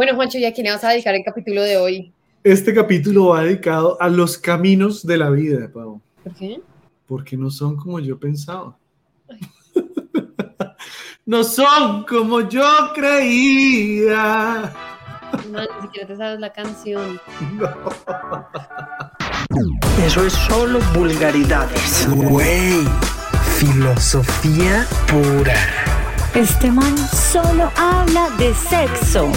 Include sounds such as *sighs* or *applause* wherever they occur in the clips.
Bueno, Juancho, ¿y a quién le vas a dedicar el capítulo de hoy? Este capítulo va dedicado a los caminos de la vida, Pau. ¿Por qué? Porque no son como yo pensaba. *laughs* no son como yo creía. No, ni siquiera te sabes la canción. *laughs* Eso es solo vulgaridades. Güey, filosofía pura. Este man solo habla de sexo.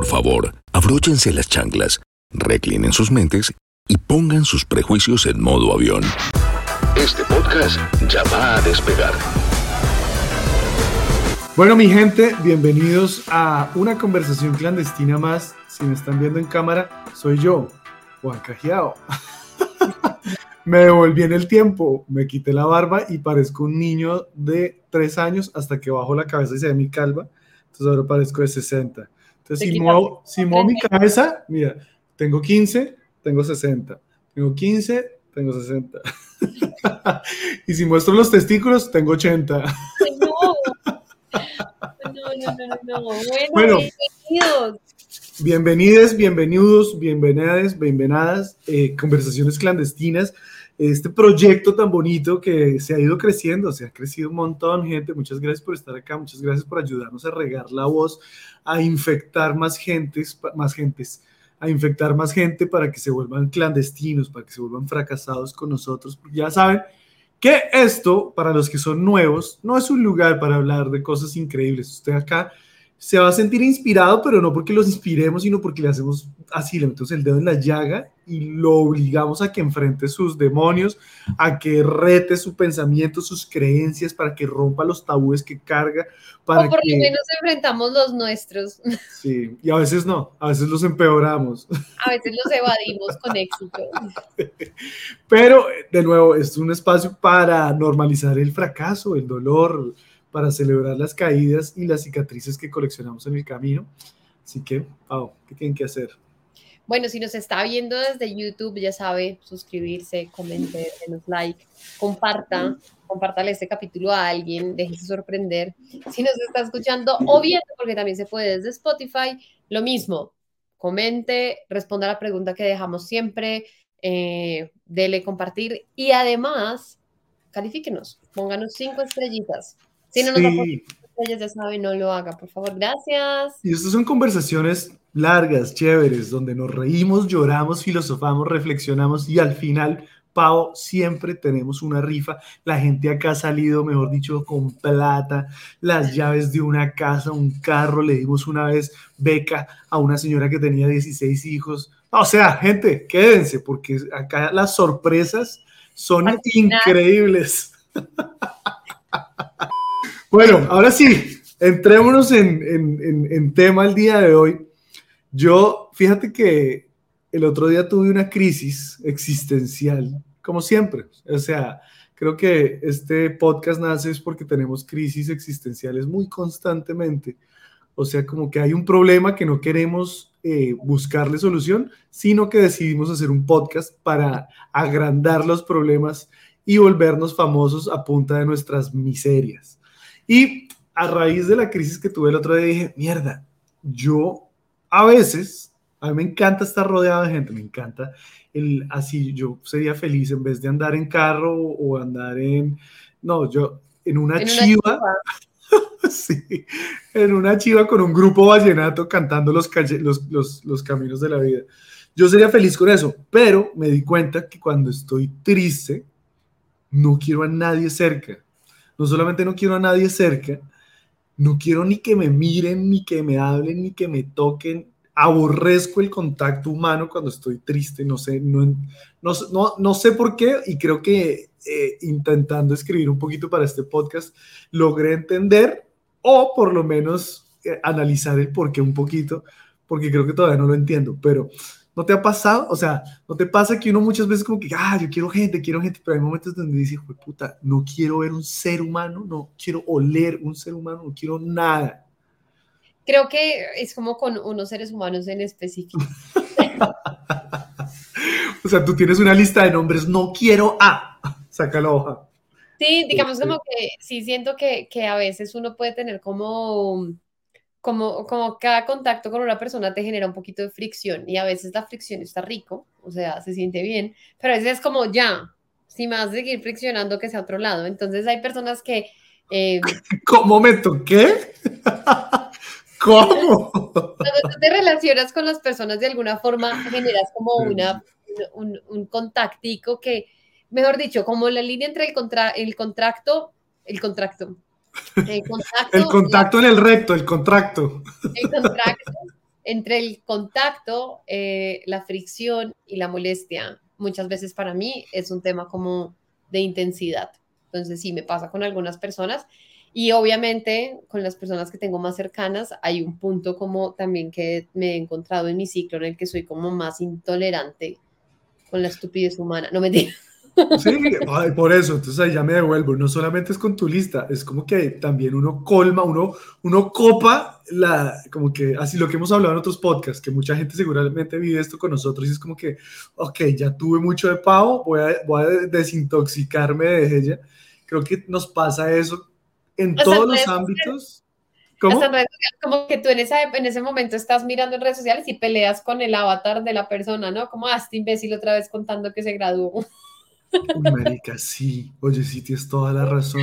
Por favor, abróchense las chanclas, reclinen sus mentes y pongan sus prejuicios en modo avión. Este podcast ya va a despegar. Bueno, mi gente, bienvenidos a una conversación clandestina más. Si me están viendo en cámara, soy yo, Juan Cajiao. *laughs* me devolví en el tiempo, me quité la barba y parezco un niño de tres años hasta que bajo la cabeza y se ve mi calva. Entonces ahora parezco de 60. Entonces, si muevo, si muevo mi cabeza, mira, tengo 15, tengo 60. Tengo 15, tengo 60. *laughs* y si muestro los testículos, tengo 80. *laughs* No, no, no, no, no. Bueno, Bueno. bienvenidos. Bienvenidos, bienvenidos, bienvenidas, bienvenidas, eh, conversaciones clandestinas. Este proyecto tan bonito que se ha ido creciendo, se ha crecido un montón, gente. Muchas gracias por estar acá, muchas gracias por ayudarnos a regar la voz, a infectar más gentes, más gentes, a infectar más gente para que se vuelvan clandestinos, para que se vuelvan fracasados con nosotros. Ya saben que esto, para los que son nuevos, no es un lugar para hablar de cosas increíbles. Usted acá se va a sentir inspirado, pero no porque los inspiremos, sino porque le hacemos así, le metemos el dedo en la llaga y lo obligamos a que enfrente sus demonios, a que rete su pensamiento, sus creencias, para que rompa los tabúes que carga, para O por que... lo menos enfrentamos los nuestros. *laughs* Sí, y a veces no, a veces los empeoramos. A veces los evadimos con éxito. *laughs* Pero, de nuevo, es un espacio para normalizar el fracaso, el dolor, para celebrar las caídas y las cicatrices que coleccionamos en el camino. Así que, Pau, ¿qué tienen que hacer? Bueno, si nos está viendo desde YouTube, ya sabe, suscribirse, comentar, denos like, comparta, compártale este capítulo a alguien, déjese sorprender. Si nos está escuchando o viendo, porque también se puede desde Spotify, lo mismo, comente, responda a la pregunta que dejamos siempre, eh, dele compartir y además, califíquenos, pónganos cinco estrellitas. Si no nos Sí. estrellas, ya sabe, no lo haga, por favor, gracias. Y estas son conversaciones largas, chéveres, donde nos reímos, lloramos, filosofamos, reflexionamos y al final, Pau, siempre tenemos una rifa. La gente acá ha salido, mejor dicho, con plata, las llaves de una casa, un carro. Le dimos una vez beca a una señora que tenía 16 hijos. O sea, gente, quédense, porque acá las sorpresas son increíbles. *laughs* Bueno, ahora sí, entrémonos en, en- en- tema el día de hoy. Yo, fíjate que el otro día tuve una crisis existencial, como siempre. O sea, creo que este podcast nace es porque tenemos crisis existenciales muy constantemente. O sea, como que hay un problema que no queremos eh, buscarle solución, sino que decidimos hacer un podcast para agrandar los problemas y volvernos famosos a punta de nuestras miserias. Y a raíz de la crisis que tuve el otro día dije, mierda, yo a veces, a mí me encanta estar rodeado de gente, me encanta el así, yo sería feliz en vez de andar en carro o andar en, no, yo en una En una chiva, *laughs* sí, en una chiva con un grupo vallenato cantando los, calle- los, los, los caminos de la vida. Yo sería feliz con eso, pero me di cuenta que cuando estoy triste, no quiero a nadie cerca. No solamente no quiero a nadie cerca, no quiero ni que me miren, ni que me hablen, ni que me toquen. Aborrezco el contacto humano cuando estoy triste, no sé, no, no, no, sé por qué y creo que eh, intentando escribir un poquito para este podcast logré entender o por lo menos eh, analizar el por qué un poquito, porque creo que todavía no lo entiendo, pero ¿no te ha pasado? O sea, ¿no te pasa que uno muchas veces como que, ah, yo quiero gente, quiero gente, pero hay momentos donde dice, "Jue puta, no quiero ver un ser humano, no quiero oler un ser humano, no quiero nada. Creo que es como con unos seres humanos en específico. *laughs* O sea, tú tienes una lista de nombres, no quiero a, *laughs* saca la hoja. Sí, digamos como que sí siento que, que a veces uno puede tener como, como, como cada contacto con una persona te genera un poquito de fricción y a veces la fricción está rico, o sea, se siente bien, pero a veces es como ya, si me vas a seguir friccionando que sea otro lado. Entonces hay personas que eh, *laughs* ¿Cómo momento? ¿Qué? *laughs* ¿Cómo? cuando tú te relacionas con las personas de alguna forma generas como una, un, un contactico que, mejor dicho, como la línea entre el, contra, el contracto, el contracto. El contacto, *laughs* El contacto en el recto, el contracto. el contacto, entre el contacto, eh, la fricción y la molestia, muchas veces para mí es un tema como de intensidad. Entonces sí, me pasa con algunas personas y obviamente con las personas que tengo más cercanas hay un punto como también que me he encontrado en mi ciclo en el que soy como más intolerante con la estupidez humana. No me digas. Sí, ay, por eso, entonces ahí ya me devuelvo. No solamente es con tu lista, es como que también uno colma, uno, uno copa la, como que así lo que hemos hablado en otros podcasts, que mucha gente seguramente vive esto con nosotros y es como que, ok, ya tuve mucho de pavo, voy a, voy a desintoxicarme de ella. Creo que nos pasa eso en todos los ámbitos. ¿Cómo? En redes sociales, como que tú en, esa, en ese momento estás mirando en redes sociales y peleas con el avatar de la persona, ¿no? Como, ah, este imbécil otra vez contando que se graduó. Marica, sí. Oye, sí, tienes toda la razón.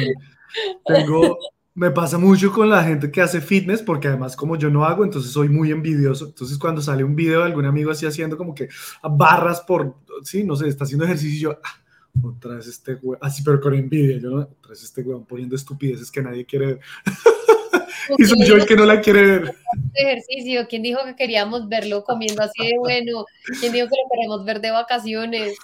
Tengo, me pasa mucho con la gente que hace fitness, porque además como yo no hago, entonces soy muy envidioso. Entonces cuando sale un video de algún amigo así haciendo como que barras por, sí, no sé, está haciendo ejercicio yo, ah, otra vez este güey, así pero con envidia, yo no, otra este güey poniendo estupideces que nadie quiere ver. *laughs* y soy yo el que no la quiere ver. ejercicio, ¿quién dijo que queríamos verlo comiendo así de bueno? ¿Quién dijo que lo queremos ver de vacaciones?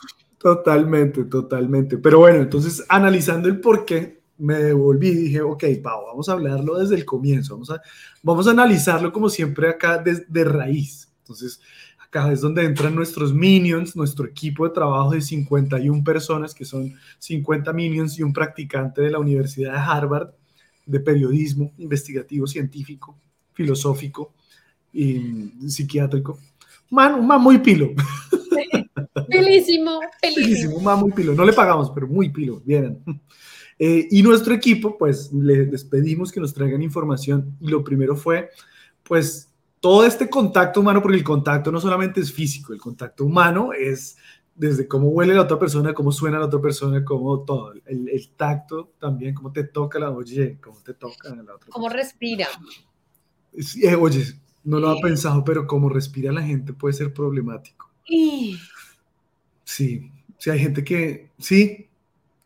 Totalmente, totalmente. Pero bueno, entonces analizando el por qué, me devolví y dije, ok, Pau, vamos a hablarlo desde el comienzo, vamos a, vamos a analizarlo como siempre acá desde de raíz. Entonces, acá es donde entran nuestros minions, nuestro equipo de trabajo de 51 personas, que son 50 minions y un practicante de la Universidad de Harvard de periodismo investigativo, científico, filosófico y psiquiátrico. Man, man muy pilo. Pelísimo, pelísimo. un man muy pilo. No le pagamos, pero muy pilo. Vienen. Eh, y nuestro equipo, pues le- les pedimos que nos traigan información. Y lo primero fue, pues, todo este contacto humano, porque el contacto no solamente es físico, el contacto humano es desde cómo huele la otra persona, cómo suena la otra persona, cómo todo. El, el tacto también, cómo te toca la oye, cómo te toca la otra ¿Cómo respira? Sí, eh, oye, no lo ha pensado, pero cómo respira la gente puede ser problemático. Y Sí, sí, hay gente que, sí,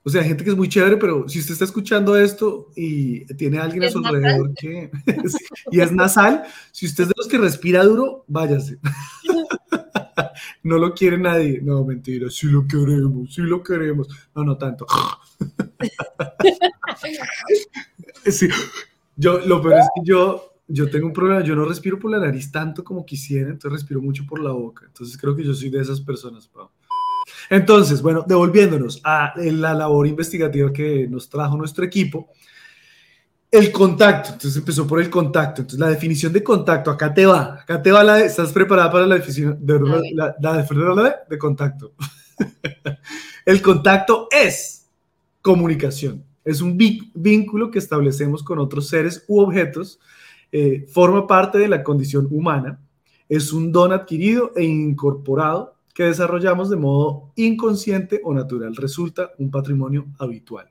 o sea, hay gente que es muy chévere, pero si usted está escuchando esto y tiene a alguien a ¿Es su nasal? alrededor que, *laughs* y es nasal, si usted es de los que respira duro, váyase. *laughs* No lo quiere nadie. No, mentira, sí lo queremos, sí lo queremos. No, no tanto. *laughs* Sí, yo, lo peor es que yo, yo tengo un problema, yo no respiro por la nariz tanto como quisiera, entonces respiro mucho por la boca. Entonces creo que yo soy de esas personas, Pau. Entonces, bueno, devolviéndonos a la labor investigativa que nos trajo nuestro equipo, el contacto, entonces empezó por el contacto, entonces la definición de contacto, acá te va, acá te va la, ¿estás preparada para la definición de, la, la de contacto? *laughs* el contacto es comunicación, es un vínculo que establecemos con otros seres u objetos, eh, forma parte de la condición humana, es un don adquirido e incorporado que desarrollamos de modo inconsciente o natural, resulta un patrimonio habitual.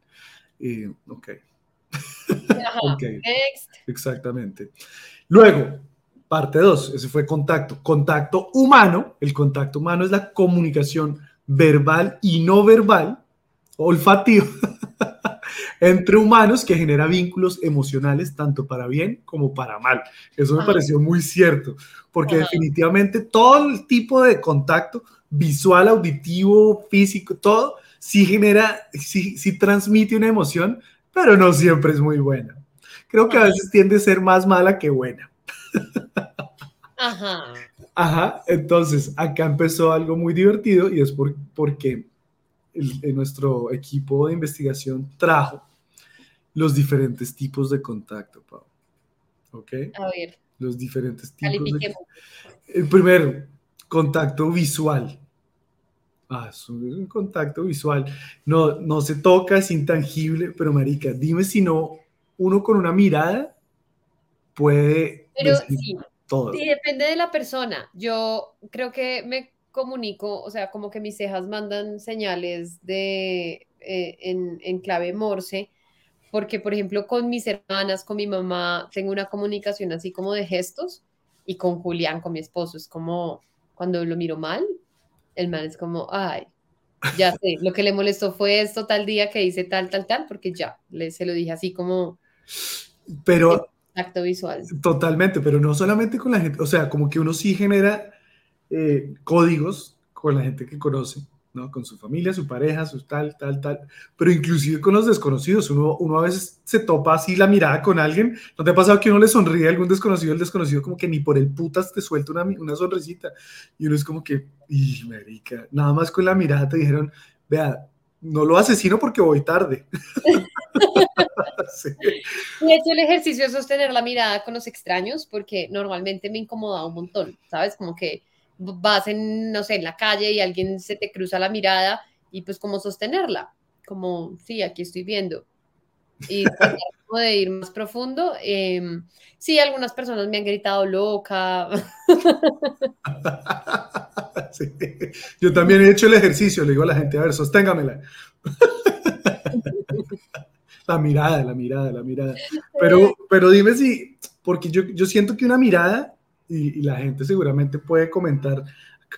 Eh, ok. Ajá. Ok. Next. Exactamente. Luego, parte 2, ese fue contacto. Contacto humano. El contacto humano es la comunicación verbal y no verbal, olfativo, *laughs* entre humanos que genera vínculos emocionales tanto para bien como para mal. Eso me Ajá. pareció muy cierto, porque Ajá. definitivamente todo el tipo de contacto visual, auditivo, físico, todo, sí genera, sí, sí transmite una emoción, pero no siempre es muy buena. Creo que a veces tiende a ser más mala que buena. Ajá. Ajá, entonces acá empezó algo muy divertido y es por- porque el- en nuestro equipo de investigación trajo los diferentes tipos de contacto, Pau. ¿Ok? A ver, Los diferentes tipos de... El primero, contacto visual. Ah, es un, contacto visual. No, no se toca, es intangible, pero marica, dime si no, uno con una mirada puede Pero sí, todo. Sí, depende de la persona. Yo creo que me comunico, o sea, como que mis cejas mandan señales de eh, en, en clave Morse, porque por ejemplo con mis hermanas, con mi mamá, tengo una comunicación así como de gestos, y con Julián, con mi esposo, es como cuando lo miro mal, el man es como, ay, ya sé, lo que le molestó fue esto tal día que hice tal, tal, tal, porque ya, le, se lo dije así como Pero acto visual. Totalmente, pero no solamente con la gente, o sea, como que uno sí genera eh, códigos con la gente que conoce, ¿no? Con su familia, su pareja, su tal, tal, tal, pero inclusive con los desconocidos, uno, uno a veces se topa así la mirada con alguien, ¿no te ha pasado que uno le sonríe a algún desconocido, el desconocido como que ni por el putas te suelta una, una sonrisita, y uno es como que, y marica, nada más con la mirada te dijeron, vea, no lo asesino porque voy tarde. *laughs* Sí. He hecho el ejercicio de sostener la mirada con los extraños porque normalmente me incomoda un montón, ¿sabes? Como que vas en, no sé, en la calle y alguien se te cruza la mirada y pues como sostenerla, como, sí, aquí estoy viendo. Y *laughs* como de ir más profundo. em, sí, algunas personas me han gritado loca. *laughs* Sí. Yo también he hecho el ejercicio, le digo a la gente, a ver, sosténgamela. *laughs* La mirada, la mirada, la mirada. Pero, pero dime si, porque yo, yo siento que una mirada, y, la gente seguramente puede comentar,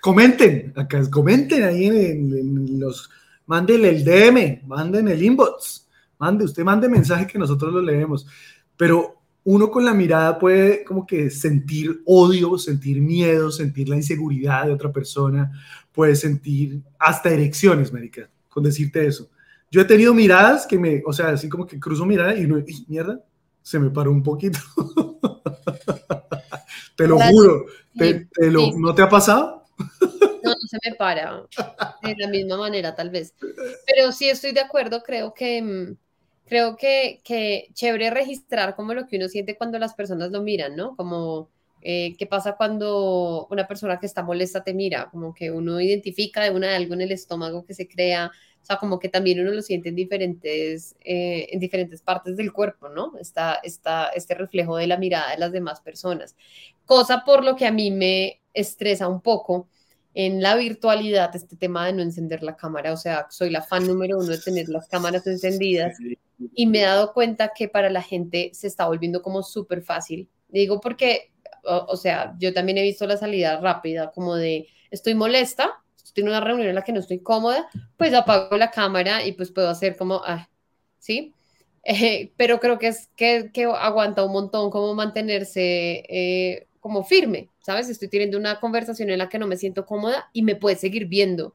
comenten, acá, comenten ahí en los, manden el DM, manden el inbox, mande, usted mande mensaje que nosotros lo leemos. Pero uno con la mirada puede como que sentir odio, sentir miedo, sentir la inseguridad de otra persona, puede sentir hasta erecciones, marica, con decirte eso. Yo he tenido miradas que me, o sea, así como que cruzo mirada y no, ¡y, mierda, se me paró un poquito. *laughs* te lo Claro, juro, te, sí, te lo, sí. ¿no te ha pasado? No, no se me para de la misma manera, tal vez. Pero sí estoy de acuerdo, creo que mm, creo que, que chévere registrar como lo que uno siente cuando las personas lo miran, ¿no? Como eh, qué pasa cuando una persona que está molesta te mira, como que uno identifica de una algo en el estómago que se crea, o sea, como que también uno lo siente en diferentes, eh, en diferentes partes del cuerpo, ¿no? Está, está este reflejo de la mirada de las demás personas. Cosa por lo que a mí me estresa un poco en la virtualidad este tema de no encender la cámara, o sea, soy la fan número uno de tener las cámaras encendidas y me he dado cuenta que para la gente se está volviendo como súper fácil. Digo porque, o, o sea, yo también he visto la salida rápida, como de estoy molesta, estoy en una reunión en la que no estoy cómoda, pues apago la cámara y pues puedo hacer como, ah, ¿sí? *laughs* Eh, pero creo que es que, que aguanta un montón como mantenerse eh, como firme, ¿sabes? Estoy teniendo una conversación en la que no me siento cómoda y me puedes seguir viendo.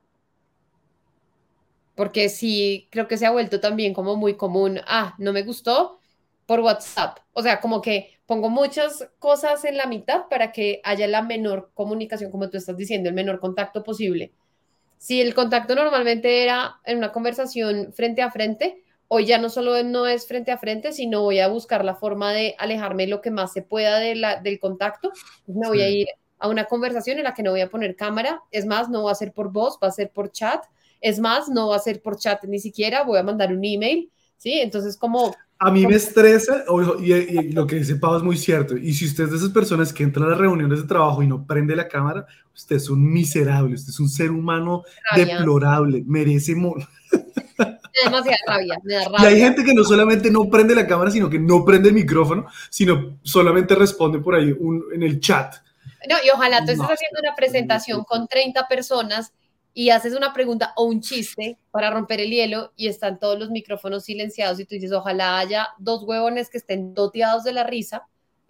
Porque sí, creo que se ha vuelto también como muy común, ah, no me gustó por WhatsApp. O sea, como que pongo muchas cosas en la mitad para que haya la menor comunicación, como tú estás diciendo, el menor contacto posible. Si el contacto normalmente era en una conversación frente a frente, hoy ya no solo no es frente a frente, sino voy a buscar la forma de alejarme lo que más se pueda de la, del contacto. Me voy a ir a una conversación en la que no voy a poner cámara. Es más, no va a ser por voz, va a ser por chat. Es más, no va a ser por chat ni siquiera, voy a mandar un email, ¿sí? Entonces, como, A mí me estresa, y, y lo que dice Pau es muy cierto. Y si usted es de esas personas que entran a las reuniones de trabajo y no prende la cámara, usted es un miserable, usted es un ser humano rabia, deplorable, merece mo- me da demasiada rabia, me da *laughs* Y hay rabia. gente que no solamente no prende la cámara, sino que no prende el micrófono, sino solamente responde por ahí un- en el chat. No, y ojalá tú estés No. haciendo una presentación con 30 personas y haces una pregunta o un chiste para romper el hielo y están todos los micrófonos silenciados y tú dices, ojalá haya dos huevones que estén doteados de la risa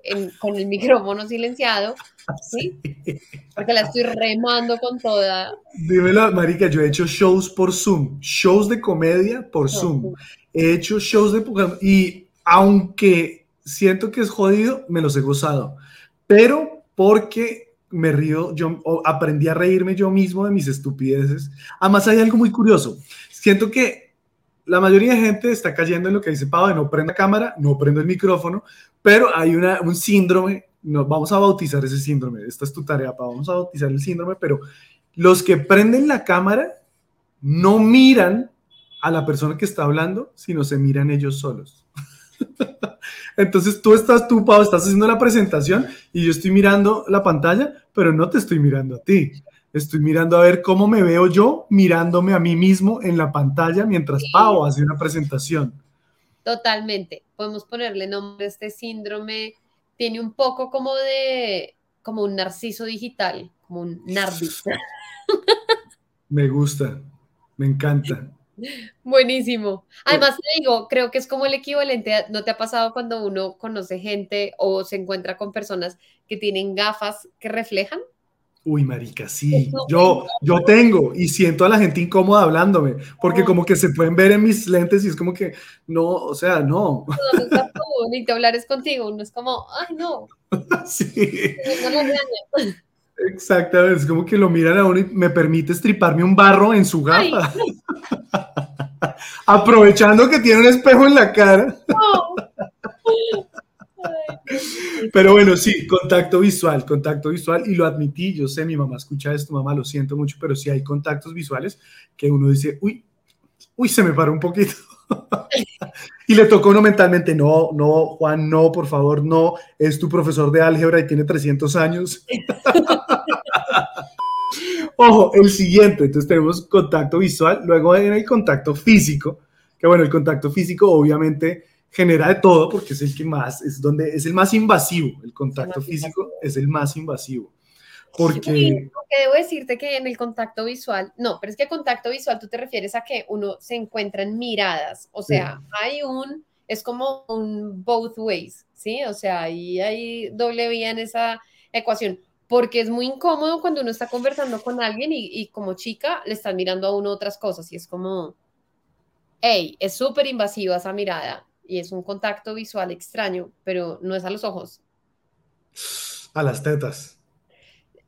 en- con el micrófono silenciado, ¿sí? *laughs* Porque la estoy remando con toda. Dímelo, marica, yo he hecho shows por Zoom, shows de comedia por Zoom. He hecho shows de... Y aunque siento que es jodido, me los he gozado. Pero porque me río, yo aprendí a reírme yo mismo de mis estupideces. Además hay algo muy curioso. Siento que la mayoría de gente está cayendo en lo que dice de no prenda cámara, no prendo el micrófono, pero hay un síndrome, no, vamos a bautizar ese síndrome, esta es tu tarea, Pau, vamos a bautizar el síndrome, pero los que prenden la cámara no miran a la persona que está hablando, sino se miran ellos solos. Entonces tú estás, tú, Pau, estás haciendo la presentación y yo estoy mirando la pantalla, pero no te estoy mirando a ti. Estoy mirando a ver cómo me veo yo mirándome a mí mismo en la pantalla mientras Pau hace una presentación. Totalmente. Podemos ponerle nombre a este síndrome. Tiene un poco como de, como un narciso digital, como un nardis. *laughs* Me gusta, me encanta. Buenísimo. Además, te digo, creo que es como el equivalente, a- ¿no te ha pasado cuando uno conoce gente o se encuentra con personas que tienen gafas que reflejan? Uy, marica, sí. Yo, yo tengo y siento a la gente incómoda hablándome, porque como que se pueden ver en mis lentes y es como que, no, o sea, no. No, no está bonito hablar es contigo, uno es como, ay, no, *laughs* Sí, no lo regañes". *laughs* exactamente. Es como que lo miran a uno y me permite estriparme un barro en su Ay. *laughs* Aprovechando que tiene un espejo en la cara. Pero bueno, sí, contacto visual, contacto visual, y lo admití, yo sé, mi mamá escucha esto, mamá, lo siento mucho, pero sí hay contactos visuales que uno dice, uy, uy, se me paró un poquito. *laughs* y le tocó uno mentalmente, no, no, Juan, no, por favor, no, es tu profesor de álgebra y tiene 300 años. *laughs* Ojo, el siguiente, entonces tenemos contacto visual, luego en el contacto físico, que bueno, el contacto físico obviamente genera de todo porque es el que más, es donde es el más invasivo, el contacto físico es el más invasivo. Porque, aunque debo decirte que en el contacto visual, no, pero es que contacto visual tú te refieres a que uno se encuentra en miradas, o sea, hay un, es como un both ways, ¿sí? O sea, ahí hay doble vía en esa ecuación, porque es muy incómodo cuando uno está conversando con alguien y, y como chica le están mirando a uno otras cosas y es como, hey, es súper invasiva esa mirada y es un contacto visual extraño, pero no es a los ojos. a las tetas.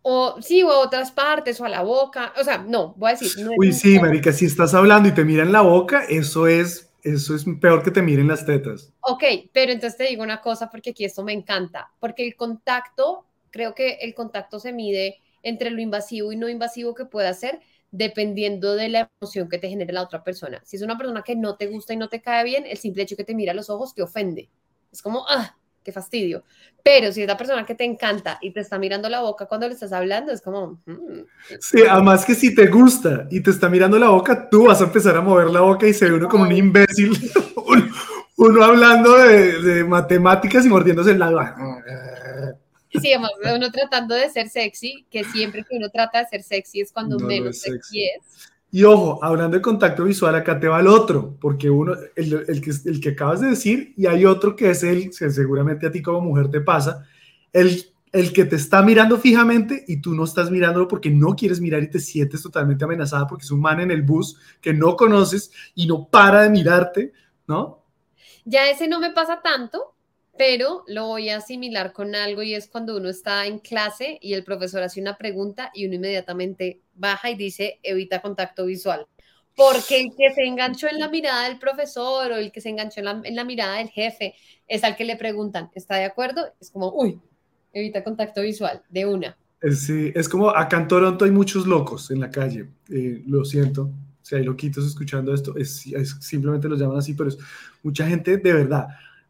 O sí, o a otras partes, o a la boca. O sea, no, voy a decir. no Uy, sí, marica, si estás hablando y te miran la boca, eso es, eso es peor que te miren las tetas. Ok, pero entonces te digo una cosa porque aquí esto me encanta. Porque el contacto, creo que el contacto se mide entre lo invasivo y no invasivo que pueda ser, dependiendo de la emoción que te genere la otra persona. Si es una persona que no te gusta y no te cae bien, el simple hecho que te mira a los ojos te ofende. Es como, ah, qué fastidio. Pero si es la persona que te encanta y te está mirando la boca cuando le estás hablando, es como, "Mm, Sí, además que si te gusta y te está mirando la boca, tú vas a empezar a mover la boca y se ve uno como un imbécil. *laughs* uno, uno hablando de, de matemáticas y mordiéndose el labio. *laughs* Sí, además uno tratando de ser sexy, que siempre que uno trata de ser sexy es cuando No menos es sexy. sexy. es. Y ojo, hablando de contacto visual, acá te va el otro, porque uno, el, el que, el que acabas de decir, y hay otro que es el que seguramente a ti como mujer te pasa, el, el que te está mirando fijamente y tú no estás mirándolo porque no quieres mirar y te sientes totalmente amenazada porque es un man en el bus que no conoces y no para de mirarte, ¿no? Ya ese no me pasa tanto, pero lo voy a asimilar con algo y es cuando uno está en clase y el profesor hace una pregunta y uno inmediatamente baja y dice evita contacto visual. Porque el que se enganchó en la mirada del profesor o el que se enganchó en la, mirada del jefe es al que le preguntan, ¿está de acuerdo? Es como, uy, evita contacto visual, de una. Es, sí, es como acá en Toronto hay muchos locos en la calle, eh, lo siento, si hay loquitos escuchando esto, es, es- simplemente los llaman así, pero es mucha gente de verdad,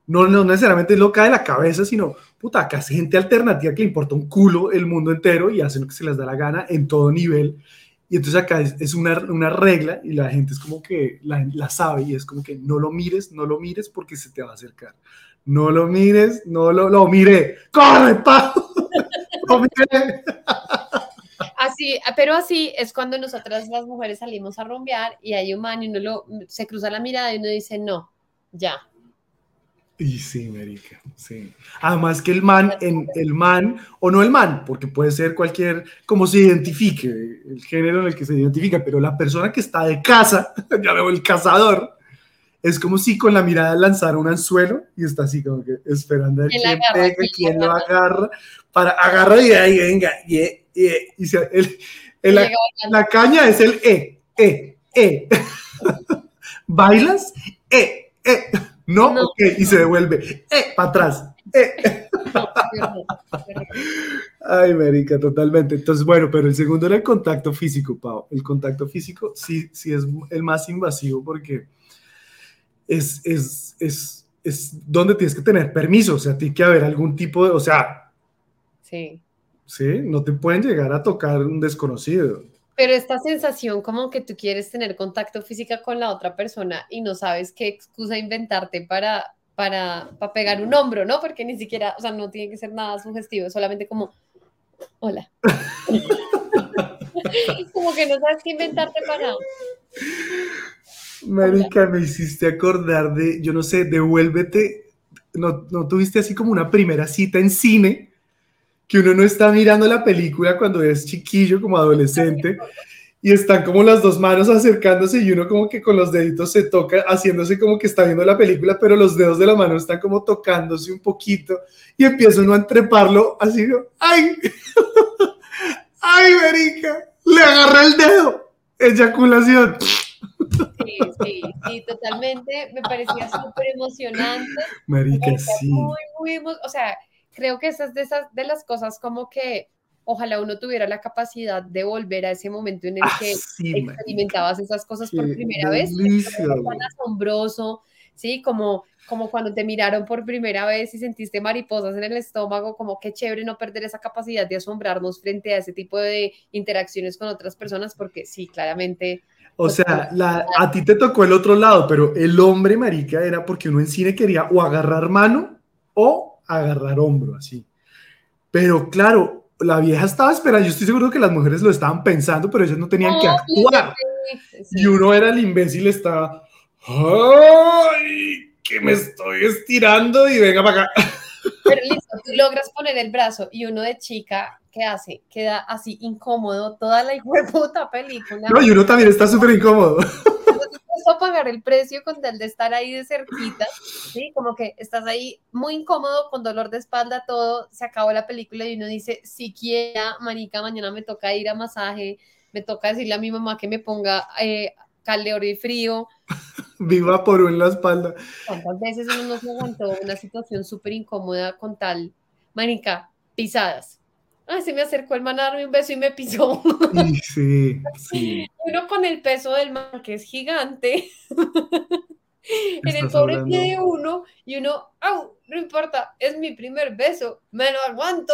no, no necesariamente loca de la cabeza, sino puta, acá es gente alternativa que le importa un culo el mundo entero y hacen lo que se les da la gana en todo nivel. Y entonces acá es, es una, una regla y la gente es como que la, la sabe y es como que no lo mires, no lo mires porque se te va a acercar. No lo mires, no lo, lo mire. ¡Corre, pa! *laughs* ¡Lo mire! Así, pero así es cuando nosotras las mujeres salimos a rumbear y hay un man y uno lo, se cruza la mirada y uno dice, no, ya. Y sí, América, sí. Además que el man, en, el man, o no el man, porque puede ser cualquier, como se identifique, el género en el que se identifica, pero la persona que está de casa, *laughs* ya veo el cazador, es como si con la mirada lanzara un anzuelo y está así como que esperando a ver ¿Quién agarra? pega, ¿Quién lo agarra, para agarrar y ahí venga, y, y, y se- el- el- la, la caña es el E, E, E. ¿Bailas? E, E. No, No. ok, y se devuelve. E, para atrás. E. bailando. *laughs* Ay, Marica, totalmente. Entonces, bueno, pero el segundo era el contacto físico, Pau. El contacto físico sí, sí es el más invasivo porque es, es, es, es donde tienes que tener permiso, o sea, tiene que haber algún tipo de, o sea, Sí. sí, no te pueden llegar a tocar un desconocido. Pero esta sensación como que tú quieres tener contacto físico con la otra persona y no sabes qué excusa inventarte para, para, para pegar un hombro, ¿no? Porque ni siquiera, o sea, no tiene que ser nada sugestivo, solamente como, hola. *laughs* como que no sabes qué inventarte para... Marica, me hiciste acordar de, yo no sé, devuélvete. ¿No, no tuviste así como una primera cita en cine? Que uno no está mirando la película cuando es chiquillo, como adolescente, y están como las dos manos acercándose y uno como que con los deditos se toca, haciéndose como que está viendo la película, pero los dedos de la mano están como tocándose un poquito y empieza uno a entreparlo así. ¡ay! *laughs* ¡ay, Marica! Le agarré el dedo. Eyaculación. Sí, sí, sí, totalmente. Me parecía súper emocionante. Marica, sí. Muy, muy, o sea, creo que esas de esas de las cosas como que ojalá uno tuviera la capacidad de volver a ese momento en el Ah, que sí, experimentabas esas cosas por Qué primera vez. delicia, güey. tan asombroso, ¿sí? Como, como cuando te miraron por primera vez y sentiste mariposas en el estómago, como qué chévere no perder esa capacidad de asombrarnos frente a ese tipo de interacciones con otras personas, porque sí, claramente, O sea, la- a ti te tocó el otro lado, pero el hombre, marica, era porque uno en cine quería o agarrar mano o agarrar hombro, así. Pero claro, la vieja estaba esperando, yo estoy seguro que las mujeres lo estaban pensando, pero ellas no tenían que actuar. sí, Y uno era el imbécil, estaba, ¡ay! Que me estoy estirando y venga para acá. *laughs* pero listo, tú logras poner el brazo y uno de chica, ¿qué hace? Queda así incómodo toda la puta película. No, y uno también está súper incómodo. *laughs* dispuesto a pagar el precio con tal de estar ahí de cerquita, ¿sí? Como que estás ahí muy incómodo, con dolor de espalda, todo, se acabó la película y uno dice, siquiera, marica, mañana me toca ir a masaje, me toca decirle a mi mamá que me ponga eh, calor y frío. *laughs* Viva por en la espalda. ¿Cuántas veces uno no se aguantó una situación súper incómoda con tal, marica, pisadas? Ay, se me acercó el man a darme un beso y me pisó. Sí, sí. uno con el peso del man que es gigante en el pobre hablando- pie de uno y uno, ¡au! No importa, es mi primer beso, me lo aguanto.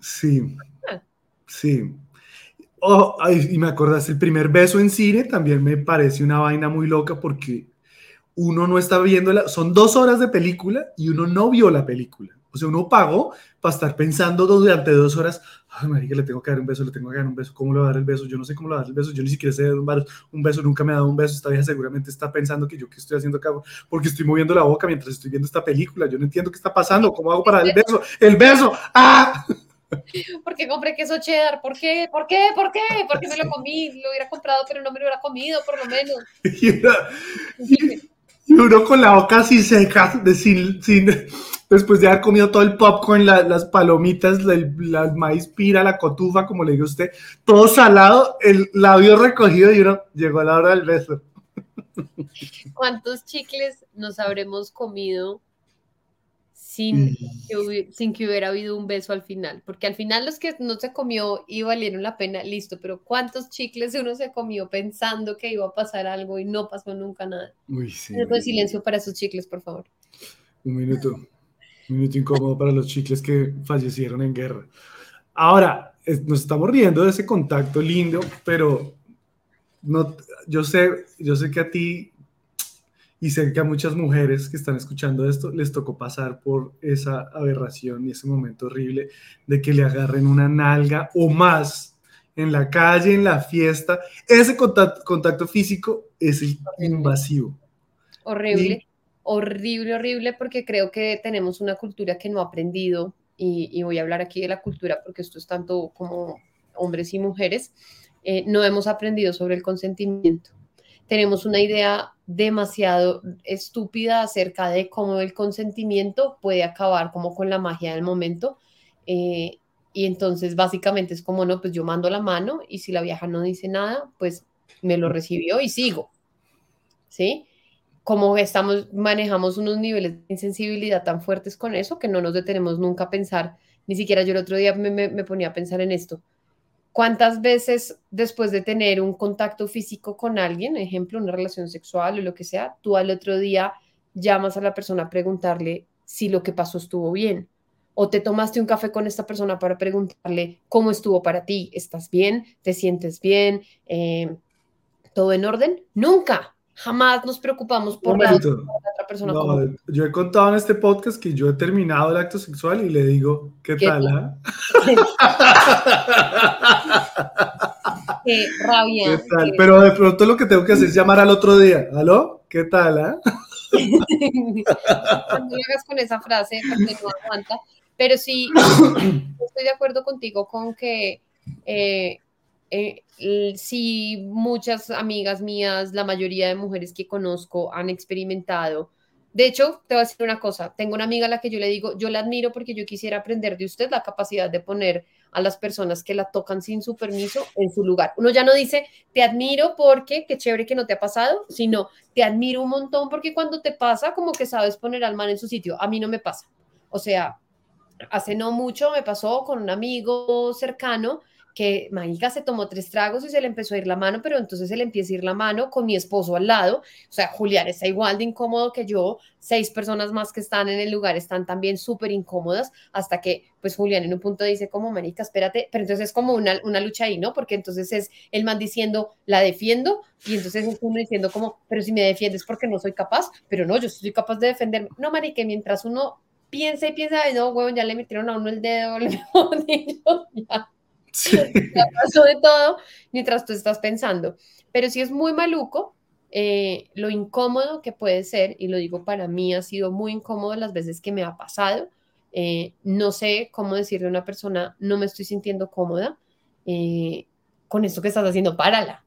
Sí, sí. Oh, ay, y me acordaste, el primer beso en cine también me parece una vaina muy loca porque uno no está viendo la, son dos horas de película y uno no vio la película. O sea, uno pagó para estar pensando durante dos horas, ay, marica, le tengo que dar un beso, le tengo que dar un beso, ¿cómo le voy a dar el beso? Yo no sé cómo le voy a dar el beso, yo ni siquiera sé dar un, bar- un beso, nunca me ha dado un beso, esta vieja seguramente está pensando que yo qué estoy haciendo acá, porque estoy moviendo la boca mientras estoy viendo esta película, yo no entiendo qué está pasando, ¿cómo hago para dar el beso? ¡El beso! ¡Ah! Porque compré queso cheddar, ¿por qué? ¿Por qué? ¿Por qué? Porque me lo comí, lo hubiera comprado, pero no me lo hubiera comido, por lo menos. *laughs* Y uno, con la boca así seca, sin, sin- después de haber comido todo el popcorn, la- las palomitas, la, la maíz pira, la cotufa, como le diga usted, todo salado, el labio recogido y uno llegó a la hora del beso. ¿Cuántos chicles nos habremos comido sin que, hubi- sin que hubiera habido un beso al final? Porque al final los que no se comió y valieron la pena, listo, pero ¿cuántos chicles uno se comió pensando que iba a pasar algo y no pasó nunca nada? Uy, sí. Un minuto de silencio para esos chicles, por favor. Un minuto. Un minuto incómodo para los chicles que fallecieron en guerra. Ahora, nos estamos riendo de ese contacto lindo, pero no, yo sé, yo sé que a ti y sé que a muchas mujeres que están escuchando esto les tocó pasar por esa aberración y ese momento horrible de que le agarren una nalga o más en la calle, en la fiesta. Ese contacto, contacto físico es el invasivo. Horrible, horrible, horrible, porque creo que tenemos una cultura que no ha aprendido, y, y voy a hablar aquí de la cultura porque esto es tanto como hombres y mujeres, eh, no hemos aprendido sobre el consentimiento. Tenemos una idea demasiado estúpida acerca de cómo el consentimiento puede acabar como con la magia del momento. eh, y entonces básicamente es como, no, pues yo mando la mano y si la vieja no dice nada, pues me lo recibió y sigo. ¿Sí? como estamos, manejamos unos niveles de insensibilidad tan fuertes con eso que no nos detenemos nunca a pensar, ni siquiera yo el otro día me, ponía a pensar en esto. ¿Cuántas veces después de tener un contacto físico con alguien, ejemplo, una relación sexual o lo que sea, tú al otro día llamas a la persona a preguntarle si lo que pasó estuvo bien? ¿O te tomaste un café con esta persona para preguntarle cómo estuvo para ti? ¿Estás bien? ¿Te sientes bien? Eh, ¿Todo en orden? Nunca. Jamás nos preocupamos por la, Persona. No, yo he contado en este podcast que yo he terminado el acto sexual y le digo, ¿qué, ¿Qué tal? ah?" *laughs* Qué rabia. ¿Qué tal? qué- Pero de pronto lo que tengo que hacer es llamar al otro día. ¿Aló? ¿Qué tal? ah?" *laughs* Cuando con esa frase, porque no aguanta. Pero sí, estoy de acuerdo contigo con que eh, eh, sí, muchas amigas mías, la mayoría de mujeres que conozco han experimentado. De hecho, te voy a decir una cosa, tengo una amiga a la que yo le digo, yo la admiro porque yo quisiera aprender de usted la capacidad de poner a las personas que la tocan sin su permiso en su lugar. Uno ya no dice, te admiro porque, qué chévere que no te ha pasado, sino te admiro un montón porque cuando te pasa, como que sabes poner al man en su sitio. A mí no me pasa. O sea, hace no mucho me pasó con un amigo cercano que Maíca se tomó tres tragos y se le empezó a ir la mano, pero entonces se le empieza a ir la mano con mi esposo al lado. O sea, Julián está igual de incómodo que yo. Seis personas más que están en el lugar están también súper incómodas hasta que, pues, Julián en un punto dice como, Marica, espérate, pero entonces es como una, una lucha ahí, ¿no? Porque entonces es el man diciendo, la defiendo, y entonces es uno diciendo como, pero si me defiendes porque no soy capaz, pero no, yo soy capaz de defenderme. No, Marica, mientras uno piensa y piensa, "Ay, no, huevón, ya le metieron a uno el dedo, *laughs* ya Sí. *laughs* ya pasó de todo mientras tú estás pensando. Pero sí es muy maluco eh, lo incómodo que puede ser, y lo digo para mí, ha sido muy incómodo las veces que me ha pasado. Eh, no sé cómo decirle a una persona, no me estoy sintiendo cómoda eh, con esto que estás haciendo, párala.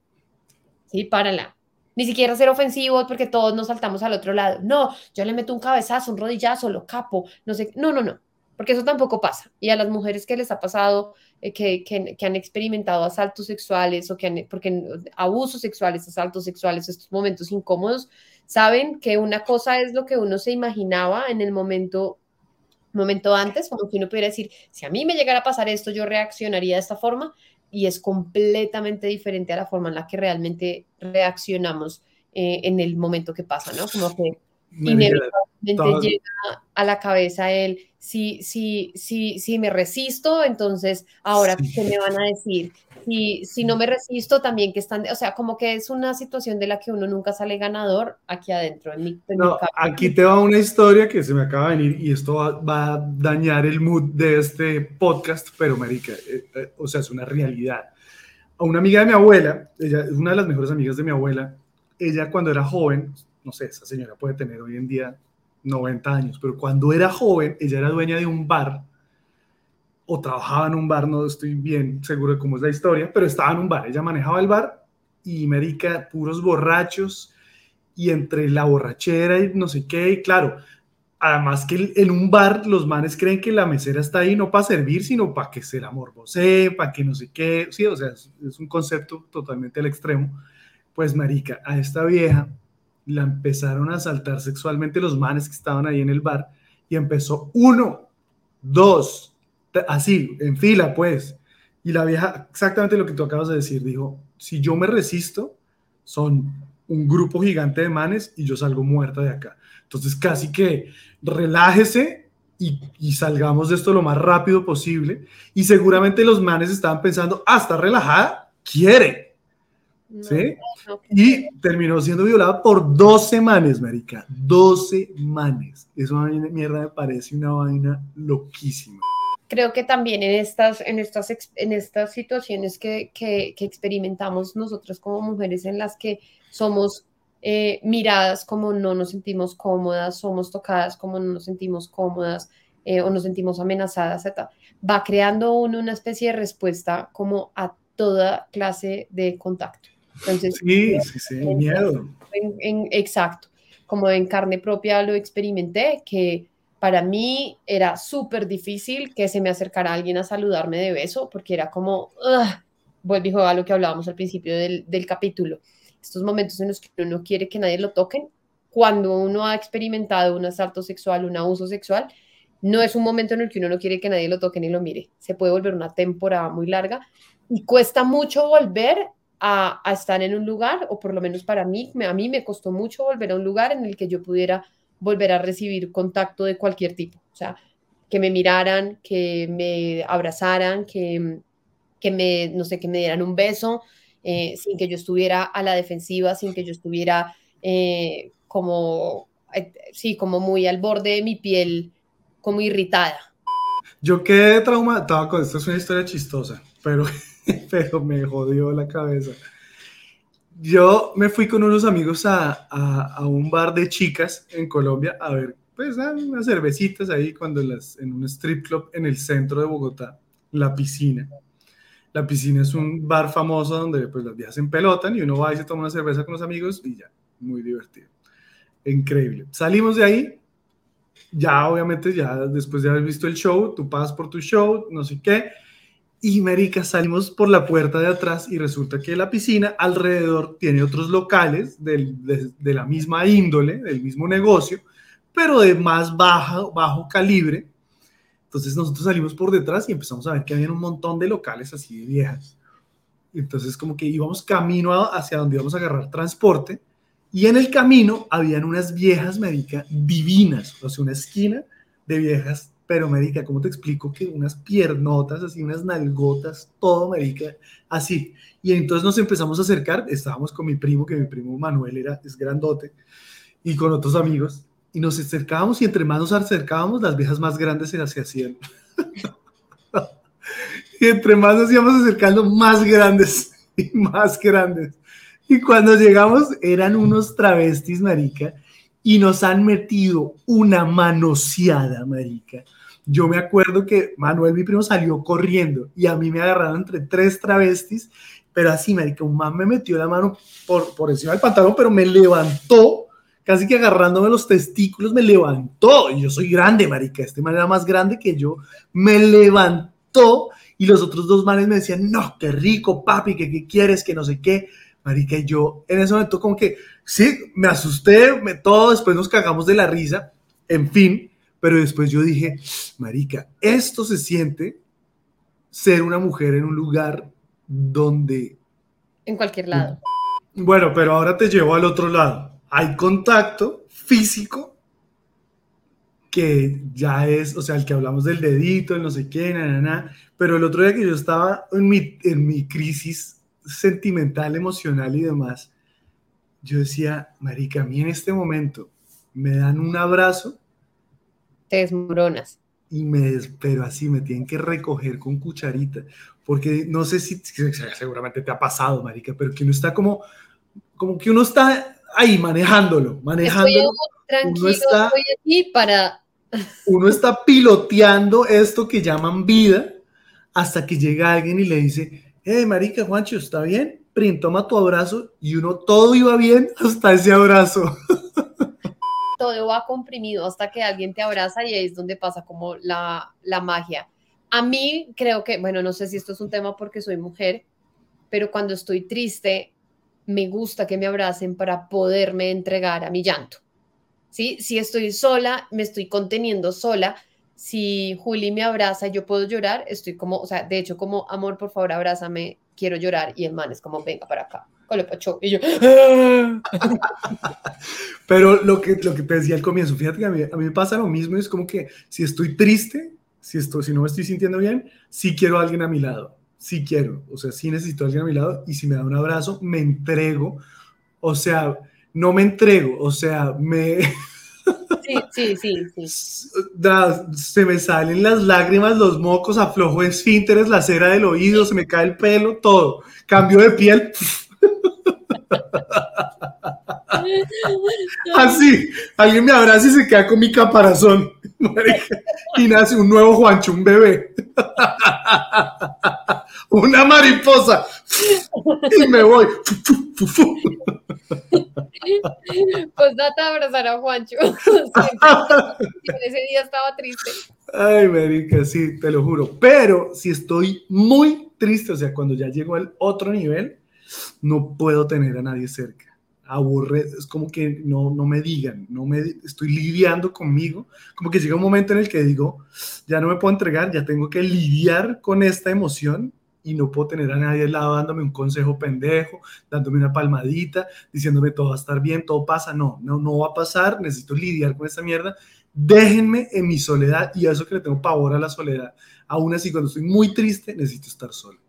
Sí, párala. Ni siquiera ser ofensivo porque todos nos saltamos al otro lado. No, yo le meto un cabezazo, un rodillazo, lo capo, no sé. No, no, no, porque eso tampoco pasa. Y a las mujeres que les ha pasado que, que, que, han experimentado asaltos sexuales o que han, porque abusos sexuales, asaltos sexuales, estos momentos incómodos, saben que una cosa es lo que uno se imaginaba en el momento, momento antes, como que uno pudiera decir, si a mí me llegara a pasar esto, yo reaccionaría de esta forma, y es completamente diferente a la forma en la que realmente reaccionamos eh, en el momento que pasa, ¿no? Como que inevitablemente llega a la cabeza el si, si, si, si me resisto, entonces ahora sí. qué me van a decir. Si, si no me resisto, también que están, o sea, como que es una situación de la que uno nunca sale ganador aquí adentro. En mi, en no, aquí te va una historia que se me acaba de venir y esto va, va a dañar el mood de este podcast, pero marica, eh, eh, o sea, es una realidad. A una amiga de mi abuela, ella es una de las mejores amigas de mi abuela, ella cuando era joven, no sé, esa señora puede tener hoy en día 90 años, pero cuando era joven, ella era dueña de un bar o trabajaba en un bar, no estoy bien seguro de cómo es la historia, pero estaba en un bar, ella manejaba el bar y América, puros borrachos y entre la borrachera y no sé qué, y claro, además que en un bar los manes creen que la mesera está ahí no para servir, sino para que se la morbosee, para que no sé qué, sí, o sea, es, es un concepto totalmente al extremo. Pues marica, a esta vieja la empezaron a saltar sexualmente los manes que estaban ahí en el bar y empezó uno, dos, así, en fila pues. Y la vieja, exactamente lo que tú acabas de decir, dijo, si yo me resisto, son un grupo gigante de manes y yo salgo muerta de acá. Entonces casi que relájese y, salgamos de esto lo más rápido posible. Y seguramente los manes estaban pensando, ah, está relajada, quiere. No, ¿Sí? No, y terminó siendo violada por 12 manes, marica. 12 manes. Eso a mí mierda me parece una vaina loquísima. Creo que también en estas, en estas, en estas situaciones que, que, que experimentamos nosotros como mujeres en las que somos eh, miradas como no nos sentimos cómodas, somos tocadas como no nos sentimos cómodas eh, o nos sentimos amenazadas, etc. va creando uno una especie de respuesta como a toda clase de contacto. Entonces, sí, sí, sí, en, miedo. En, en, exacto, como en carne propia lo experimenté, que para mí era súper difícil que se me acercara alguien a saludarme de beso, porque era como, vuelvo a lo que hablábamos al principio del, del capítulo, estos momentos en los que uno no quiere que nadie lo toque, cuando uno ha experimentado un asalto sexual, un abuso sexual, no es un momento en el que uno no quiere que nadie lo toque ni lo mire. Se puede volver una temporada muy larga y cuesta mucho volver a, estar en un lugar, o por lo menos para mí, a mí me costó mucho volver a un lugar en el que yo pudiera volver a recibir contacto de cualquier tipo. O sea, que me miraran, que me abrazaran, que, que me, no sé, que me dieran un beso, eh, sin que yo estuviera a la defensiva, sin que yo estuviera eh, como, eh, sí, como muy al borde de mi piel, como irritada. Yo quedé traumatado con esto, es una historia chistosa, pero, *laughs* *laughs* pero me jodió la cabeza. Yo me fui con unos amigos a, a, un bar de chicas en Colombia a ver, pues, unas cervecitas ahí cuando las, en un strip club en el centro de Bogotá, la piscina. La piscina es un bar famoso donde pues las viejas se pelotan y uno va y se toma una cerveza con los amigos y ya, muy divertido. Increíble. Salimos de ahí, ya obviamente, ya después de haber visto el show, tú pasas por tu show, no sé qué, y Marica, salimos por la puerta de atrás y resulta que la piscina alrededor tiene otros locales de, la misma índole, del mismo negocio, pero de más bajo, calibre. Entonces nosotros salimos por detrás y empezamos a ver que había un montón de locales así de viejas. Entonces como que íbamos camino hacia donde íbamos a agarrar transporte y en el camino habían unas viejas, médica, divinas, o sea, una esquina de viejas, pero médica, ¿cómo te explico? Que unas piernotas, así, unas nalgotas, todo médica, así. Y entonces nos empezamos a acercar, estábamos con mi primo, que mi primo Manuel era, es grandote, y con otros amigos, y nos acercábamos y entre más nos acercábamos, las viejas más grandes se, se hacían. *laughs* y entre más nos íbamos acercando, más grandes y más grandes. Y cuando llegamos eran unos travestis, marica, y nos han metido una manoseada, marica. Yo me acuerdo que Manuel, mi primo, salió corriendo y a mí me agarraron entre tres travestis, pero así, marica, un man me metió la mano por, por encima del pantalón, pero me levantó, casi que agarrándome los testículos, me levantó. Y yo soy grande, marica, este man era más grande que yo, me levantó y los otros dos manes me decían, no, qué rico, papi, que qué quieres, que no sé qué. Marica, y yo en ese momento como que, sí, me asusté, me, todo, después nos cagamos de la risa, en fin, pero después yo dije, Marica, esto se siente ser una mujer en un lugar donde... En cualquier lado. Bueno, pero ahora te llevo al otro lado. Hay contacto físico que ya es, o sea, el que hablamos del dedito, el no sé qué, na, na, pero el otro día que yo estaba en mi, en mi crisis sentimental, emocional y demás, yo decía, marica, a mí en este momento me dan un abrazo. Te desmoronas. Y me, pero así me tienen que recoger con cucharita, porque no sé si, seguramente te ha pasado, marica, pero que uno está como, como que uno está ahí manejándolo, manejándolo. tranquilo, uno está, estoy aquí para... Uno está piloteando esto que llaman vida hasta que llega alguien y le dice, hey, marica, Juancho, ¿está bien? Prim, toma tu abrazo y uno, todo iba bien hasta ese abrazo. *laughs* Todo va comprimido hasta que alguien te abraza y ahí es donde pasa como la, la magia. A mí creo que, bueno, no sé si esto es un tema porque soy mujer, pero cuando estoy triste, me gusta que me abracen para poderme entregar a mi llanto. ¿Sí? Si estoy sola, me estoy conteniendo sola, si Juli me abraza yo puedo llorar, estoy como, o sea, de hecho, como, amor, por favor, abrázame, quiero llorar. Y el man es como, venga para acá. Y yo, *laughs* pero lo que, lo que te decía al comienzo, fíjate que a mí, a mí me pasa lo mismo, es como que si estoy triste, si, estoy, si no me estoy sintiendo bien, sí quiero a alguien a mi lado, sí quiero, o sea, sí necesito a alguien a mi lado y si me da un abrazo, me entrego, o sea, no me entrego, o sea, me... *laughs* Sí, sí, sí, Se me salen las lágrimas, los mocos, aflojo esfínteres, la cera del oído, se me cae el pelo, todo. Cambio de piel. *laughs* *laughs* Así, alguien me abraza y se queda con mi caparazón. *laughs* Y nace un nuevo Juancho, un bebé. *laughs* Una mariposa. Y me voy. Pues date a abrazar a Juancho. Ese día estaba triste. Ay, Marica, sí, te lo juro. Pero si estoy muy triste, o sea, cuando ya llego al otro nivel, no puedo tener a nadie cerca. Aburre, es como que no, no me digan, no me, estoy lidiando conmigo, como que llega un momento en el que digo, ya no me puedo entregar, ya tengo que lidiar con esta emoción y no puedo tener a nadie al lado dándome un consejo pendejo, dándome una palmadita, diciéndome todo va a estar bien, todo pasa. No, no, no va a pasar, necesito lidiar con esta mierda. Déjenme en mi soledad y a eso que le tengo pavor a la soledad. Aún así, cuando estoy muy triste, necesito estar solo.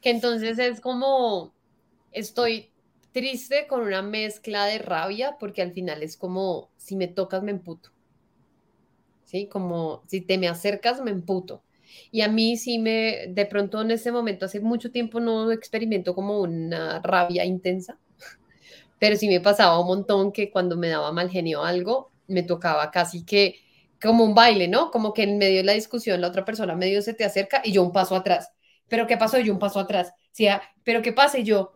Que entonces es como, estoy triste con una mezcla de rabia, porque al final es como, si me tocas, me emputo. ¿Sí? Como, si te me acercas, me emputo y a mí sí me, de pronto en este momento, hace mucho tiempo no experimento como una rabia intensa, *laughs* pero sí me pasaba un montón que cuando me daba mal genio algo, me tocaba casi que como un baile, ¿no? Como que en medio de la discusión la otra persona medio se te acerca y yo un paso atrás. ¿Pero qué pasó? Yo un paso atrás. Sí, ah, ¿pero qué pasa? Y yo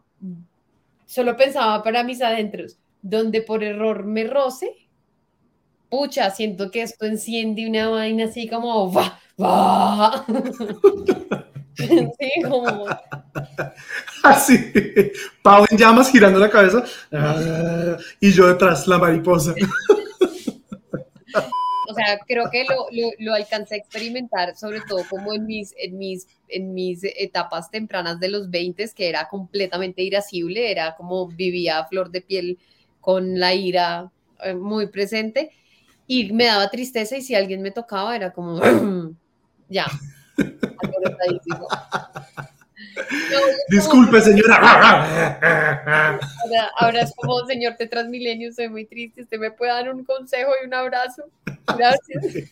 solo pensaba para mis adentros, donde por error me roce, pucha, siento que esto enciende una vaina así como, ¡va! ¡va! *laughs* sí, como... *laughs* Así, Pau en llamas girando la cabeza y yo detrás, la mariposa. *laughs* O sea, creo que lo, lo, lo, alcancé a experimentar, sobre todo como en mis, en, mis, en mis etapas tempranas de los 20, que era completamente irascible, era como vivía a flor de piel con la ira eh, muy presente y me daba tristeza y si alguien me tocaba era como, *clears throat* ya, Disculpe, señora. Ahora, ahora, es como, señor Transmilenio, soy muy triste. ¿Usted me puede dar un consejo y un abrazo? Gracias.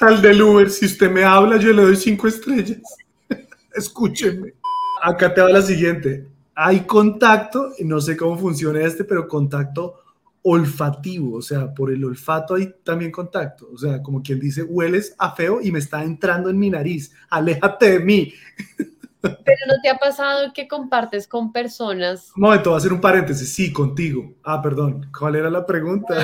Al del Uber, si usted me habla, yo le doy cinco estrellas. *laughs* Escúcheme. Acá te va la siguiente. Hay contacto, no sé cómo funciona este, pero contacto olfativo, o sea, por el olfato hay también contacto, o sea, como quien dice, hueles a feo y me está entrando en mi nariz, aléjate de mí. *laughs* Pero no te ha pasado que compartes con personas. Un momento, voy a hacer un paréntesis, sí, contigo. Ah, perdón, ¿cuál era la pregunta?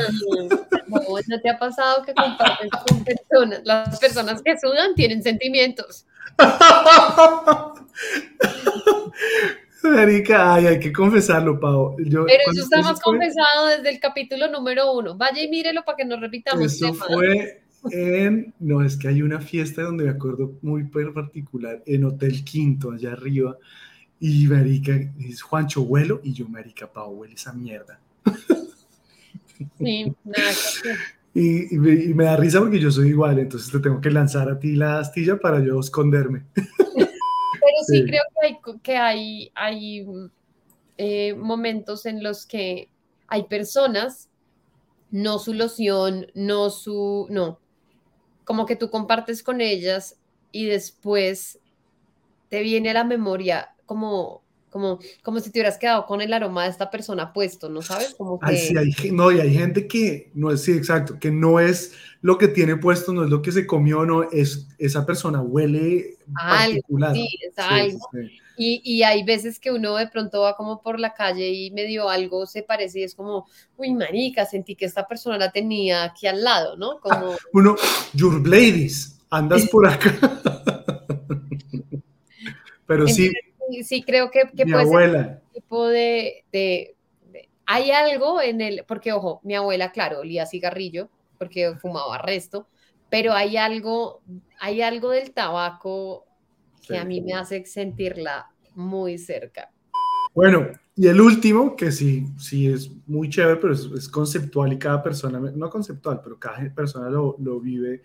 No, no te ha pasado que compartes con personas, las personas que sudan tienen sentimientos. *laughs* Marica, ay, hay que confesarlo, Pau. Yo, Pero eso estamos confesado desde el capítulo número uno. Vaya y mírelo para que nos repitamos. Eso fue en, no, es que hay una fiesta donde me acuerdo muy particular, en Hotel Quinto, allá arriba. Y Marica, es Juancho Vuelo y yo, Marica, Pau, huele esa mierda. Sí, nada. Y, y, me, y, me, da risa porque yo soy igual, entonces te tengo que lanzar a ti la astilla para yo esconderme. Pero sí, creo que hay, que hay, hay eh, momentos en los que hay personas, no su loción, no su, no, como que tú compartes con ellas y después te viene a la memoria como como, como si te hubieras quedado con el aroma de esta persona puesto, ¿no sabes? Como que... Ay, sí, hay, no, y hay gente que no es, sí, exacto, que no es lo que tiene puesto, no es lo que se comió, no, es, esa persona huele particular. Sí, es algo. Y, y, hay veces que uno de pronto va como por la calle y medio algo se parece y es como, uy, marica, sentí que esta persona la tenía aquí al lado, ¿no? Como... *laughs* Uno, your ladies, andas por acá. *laughs* Pero sí, sí creo que, que puede ser un tipo de, de, Hay algo en el... Porque, ojo, mi abuela, claro, olía cigarrillo porque fumaba resto, pero hay algo, hay algo del tabaco que a mí me hace sentirla muy cerca. Bueno, y el último, que sí, sí es muy chévere, pero es, conceptual y cada persona, no conceptual, pero cada persona lo, lo vive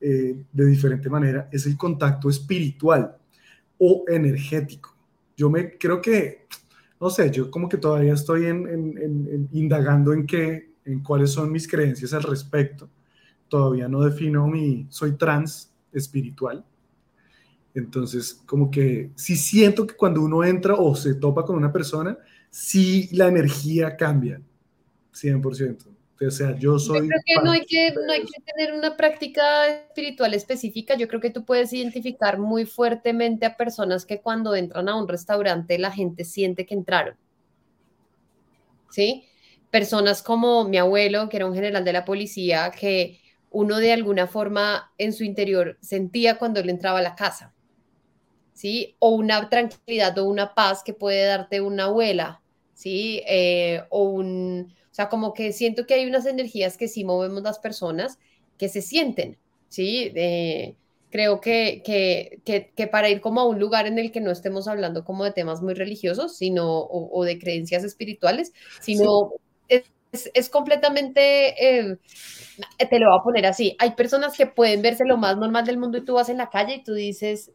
eh, de diferente manera, es el contacto espiritual o energético yo me creo que, no sé, yo como que todavía estoy en, indagando en qué, en cuáles son mis creencias al respecto. Todavía no defino mi, soy trans espiritual. Entonces, como que sí siento que cuando uno entra o se topa con una persona, sí la energía cambia, 100%. O sea, yo soy... Yo creo que no hay que, no hay que tener una práctica espiritual específica. Yo creo que tú puedes identificar muy fuertemente a personas que cuando entran a un restaurante la gente siente que entraron. ¿Sí? Personas como mi abuelo, que era un general de la policía, que uno de alguna forma en su interior sentía cuando él entraba a la casa. ¿Sí? O una tranquilidad o una paz que puede darte una abuela ¿sí? Eh, o un, o sea, como que siento que hay unas energías que sí movemos las personas que se sienten, ¿sí? Eh, creo que, que, que, que, para ir como a un lugar en el que no estemos hablando como de temas muy religiosos, sino, o, o de creencias espirituales, sino sí. es, es, completamente, eh, te lo voy a poner así, hay personas que pueden verse lo más normal del mundo y tú vas en la calle y tú dices,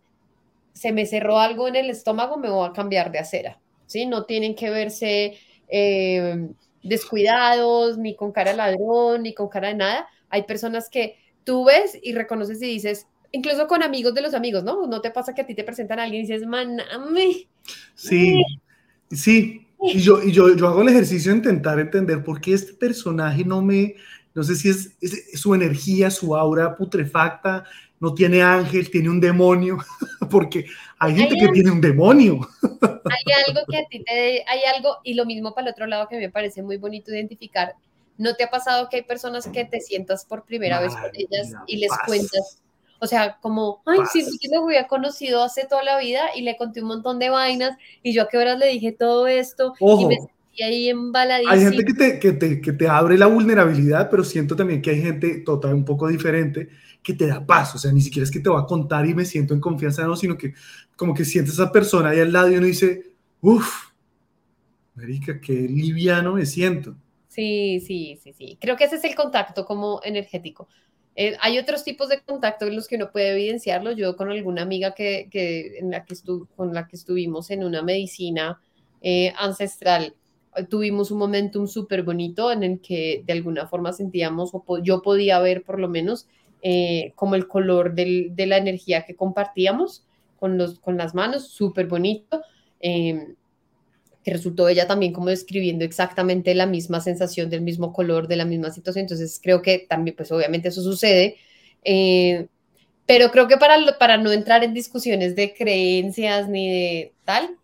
se me cerró algo en el estómago, me voy a cambiar de acera, ¿sí? No tienen que verse eh, descuidados, ni con cara de ladrón, ni con cara de nada. Hay personas que tú ves y reconoces y dices, incluso con amigos de los amigos, ¿no? ¿No te pasa que a ti te presentan a alguien y dices, maname? Sí, sí. Y yo, y yo, yo hago el ejercicio de intentar entender por qué este personaje no me, no sé si es su energía, su aura putrefacta, no tiene ángel, tiene un demonio, *laughs* *laughs* porque hay gente hay que algo, tiene un demonio. *laughs* Hay algo que a ti te, hay algo, y lo mismo para el otro lado que me parece muy bonito identificar. ¿No te ha pasado que hay personas que te sientas por primera Madre vez con ellas y les paz. cuentas? O sea, como, ay, paz. sí, sí, lo había conocido hace toda la vida y le conté un montón de vainas y yo a qué horas le dije todo esto Ojo. y me sentí ahí embaladísima. Hay gente que te, que, te, que te abre la vulnerabilidad, pero siento también que hay gente total un poco diferente que te da paz, o sea, ni siquiera es que te va a contar y me siento en confianza, no, sino que como que sientes a esa persona ahí al lado y uno dice, uff, Marica, qué liviano me siento. Sí, sí, sí, sí. Creo que ese es el contacto como energético. Eh, hay otros tipos de contacto en los que uno puede evidenciarlo. Yo con alguna amiga que, que, en la que con la que estuvimos en una medicina eh, ancestral, tuvimos un momentum súper bonito en el que de alguna forma sentíamos, o po yo podía ver por lo menos, eh, como el color del, de la energía que compartíamos con, los, con las manos, súper bonito. Eh, que resultó ella también como describiendo exactamente la misma sensación del mismo color, de la misma situación. Entonces creo que también, pues obviamente eso sucede. Eh, pero creo que para, para no entrar en discusiones de creencias ni de tal,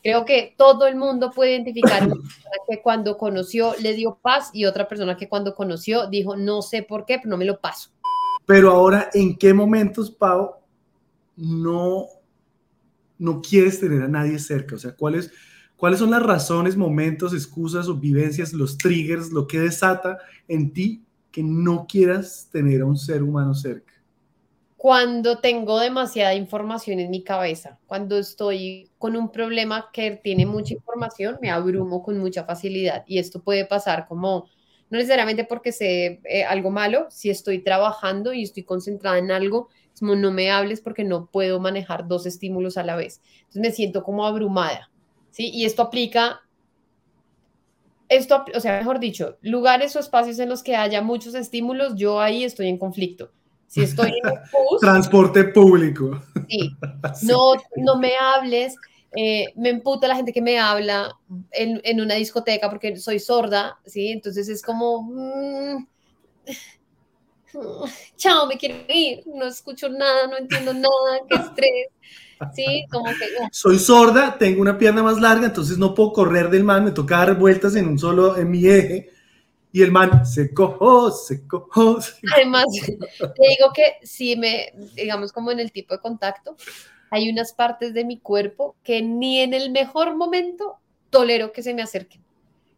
creo que todo el mundo puede identificar una *coughs* persona que cuando conoció le dio paz y otra persona que cuando conoció dijo, no sé por qué, pero no me lo paso. Pero ahora, ¿en qué momentos, Pau, no, no quieres tener a nadie cerca? O sea, ¿cuáles, ¿cuáles son las razones, momentos, excusas o vivencias, los triggers, lo que desata en ti que no quieras tener a un ser humano cerca? Cuando tengo demasiada información en mi cabeza, cuando estoy con un problema que tiene mucha información, me abrumo con mucha facilidad y esto puede pasar como no necesariamente porque sé eh, algo malo, si estoy trabajando y estoy concentrada en algo, como no me hables porque no puedo manejar dos estímulos a la vez. Entonces me siento como abrumada, ¿sí? Y esto aplica, esto, o sea, mejor dicho, lugares o espacios en los que haya muchos estímulos, yo ahí estoy en conflicto. Si estoy en un *laughs* bus, transporte público. *laughs* Sí, no, no me hables, eh, me emputa la gente que me habla en, en, una discoteca porque soy sorda, ¿sí? Entonces es como, mmm, *sighs* chao, me quiero ir, no escucho nada, no entiendo nada, qué estrés, ¿sí? Como que... Uh. Soy sorda, tengo una pierna más larga, entonces no puedo correr del man, me toca dar vueltas en un solo, en mi eje, y el man se cojo, se cojo. Además, te digo que si me, digamos como en el tipo de contacto, hay unas partes de mi cuerpo que ni en el mejor momento tolero que se me acerquen.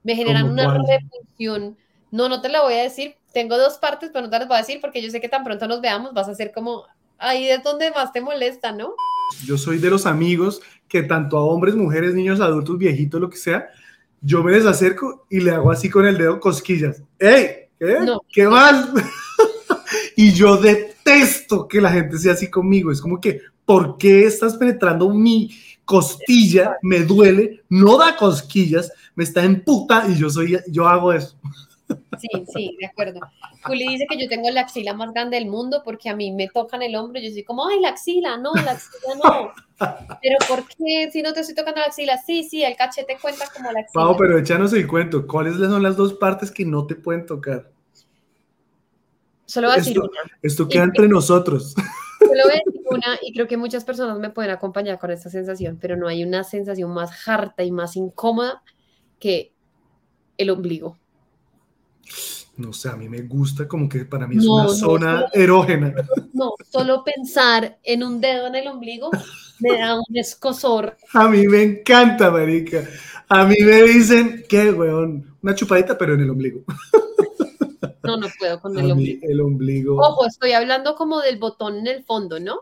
Me generan una cuál? repulsión. No, no te la voy a decir. Tengo dos partes, pero no te las voy a decir porque yo sé que tan pronto nos veamos vas a ser como ahí es donde más te molesta, ¿no? Yo soy de los amigos que tanto a hombres, mujeres, niños, adultos, viejitos, lo que sea, yo me les acerco y le hago así con el dedo cosquillas. ¡Ey! ¿Qué? No. ¿Qué más? *laughs* y yo detesto que la gente sea así conmigo. Es como que, ¿por qué estás penetrando mi costilla? Me duele, no da cosquillas, me está en puta y yo soy, yo hago eso. Sí, sí, de acuerdo. Juli dice que yo tengo la axila más grande del mundo porque a mí me tocan el hombro y yo soy como, ay, la axila, no, la axila no. *laughs* Pero ¿por qué si no te estoy tocando la axila? Sí, sí, el cachete cuenta como la axila. Pau, pero échanos el cuento. ¿Cuáles son las dos partes que no te pueden tocar? Solo voy a decir esto, una. Esto queda entre nosotros. *laughs* Solo voy a decir una y creo que muchas personas me pueden acompañar con esta sensación, pero no hay una sensación más harta y más incómoda que el ombligo. No sé, a mí me gusta como que para mí es no, una no, zona solo, erógena. No, solo pensar en un dedo en el ombligo Me da un escosor. A mí me encanta, marica. A mí me dicen, ¿qué, weón? Una chupadita, pero en el ombligo. No, no puedo con el ombligo. el ombligo. Ojo, estoy hablando como del botón en el fondo, ¿no?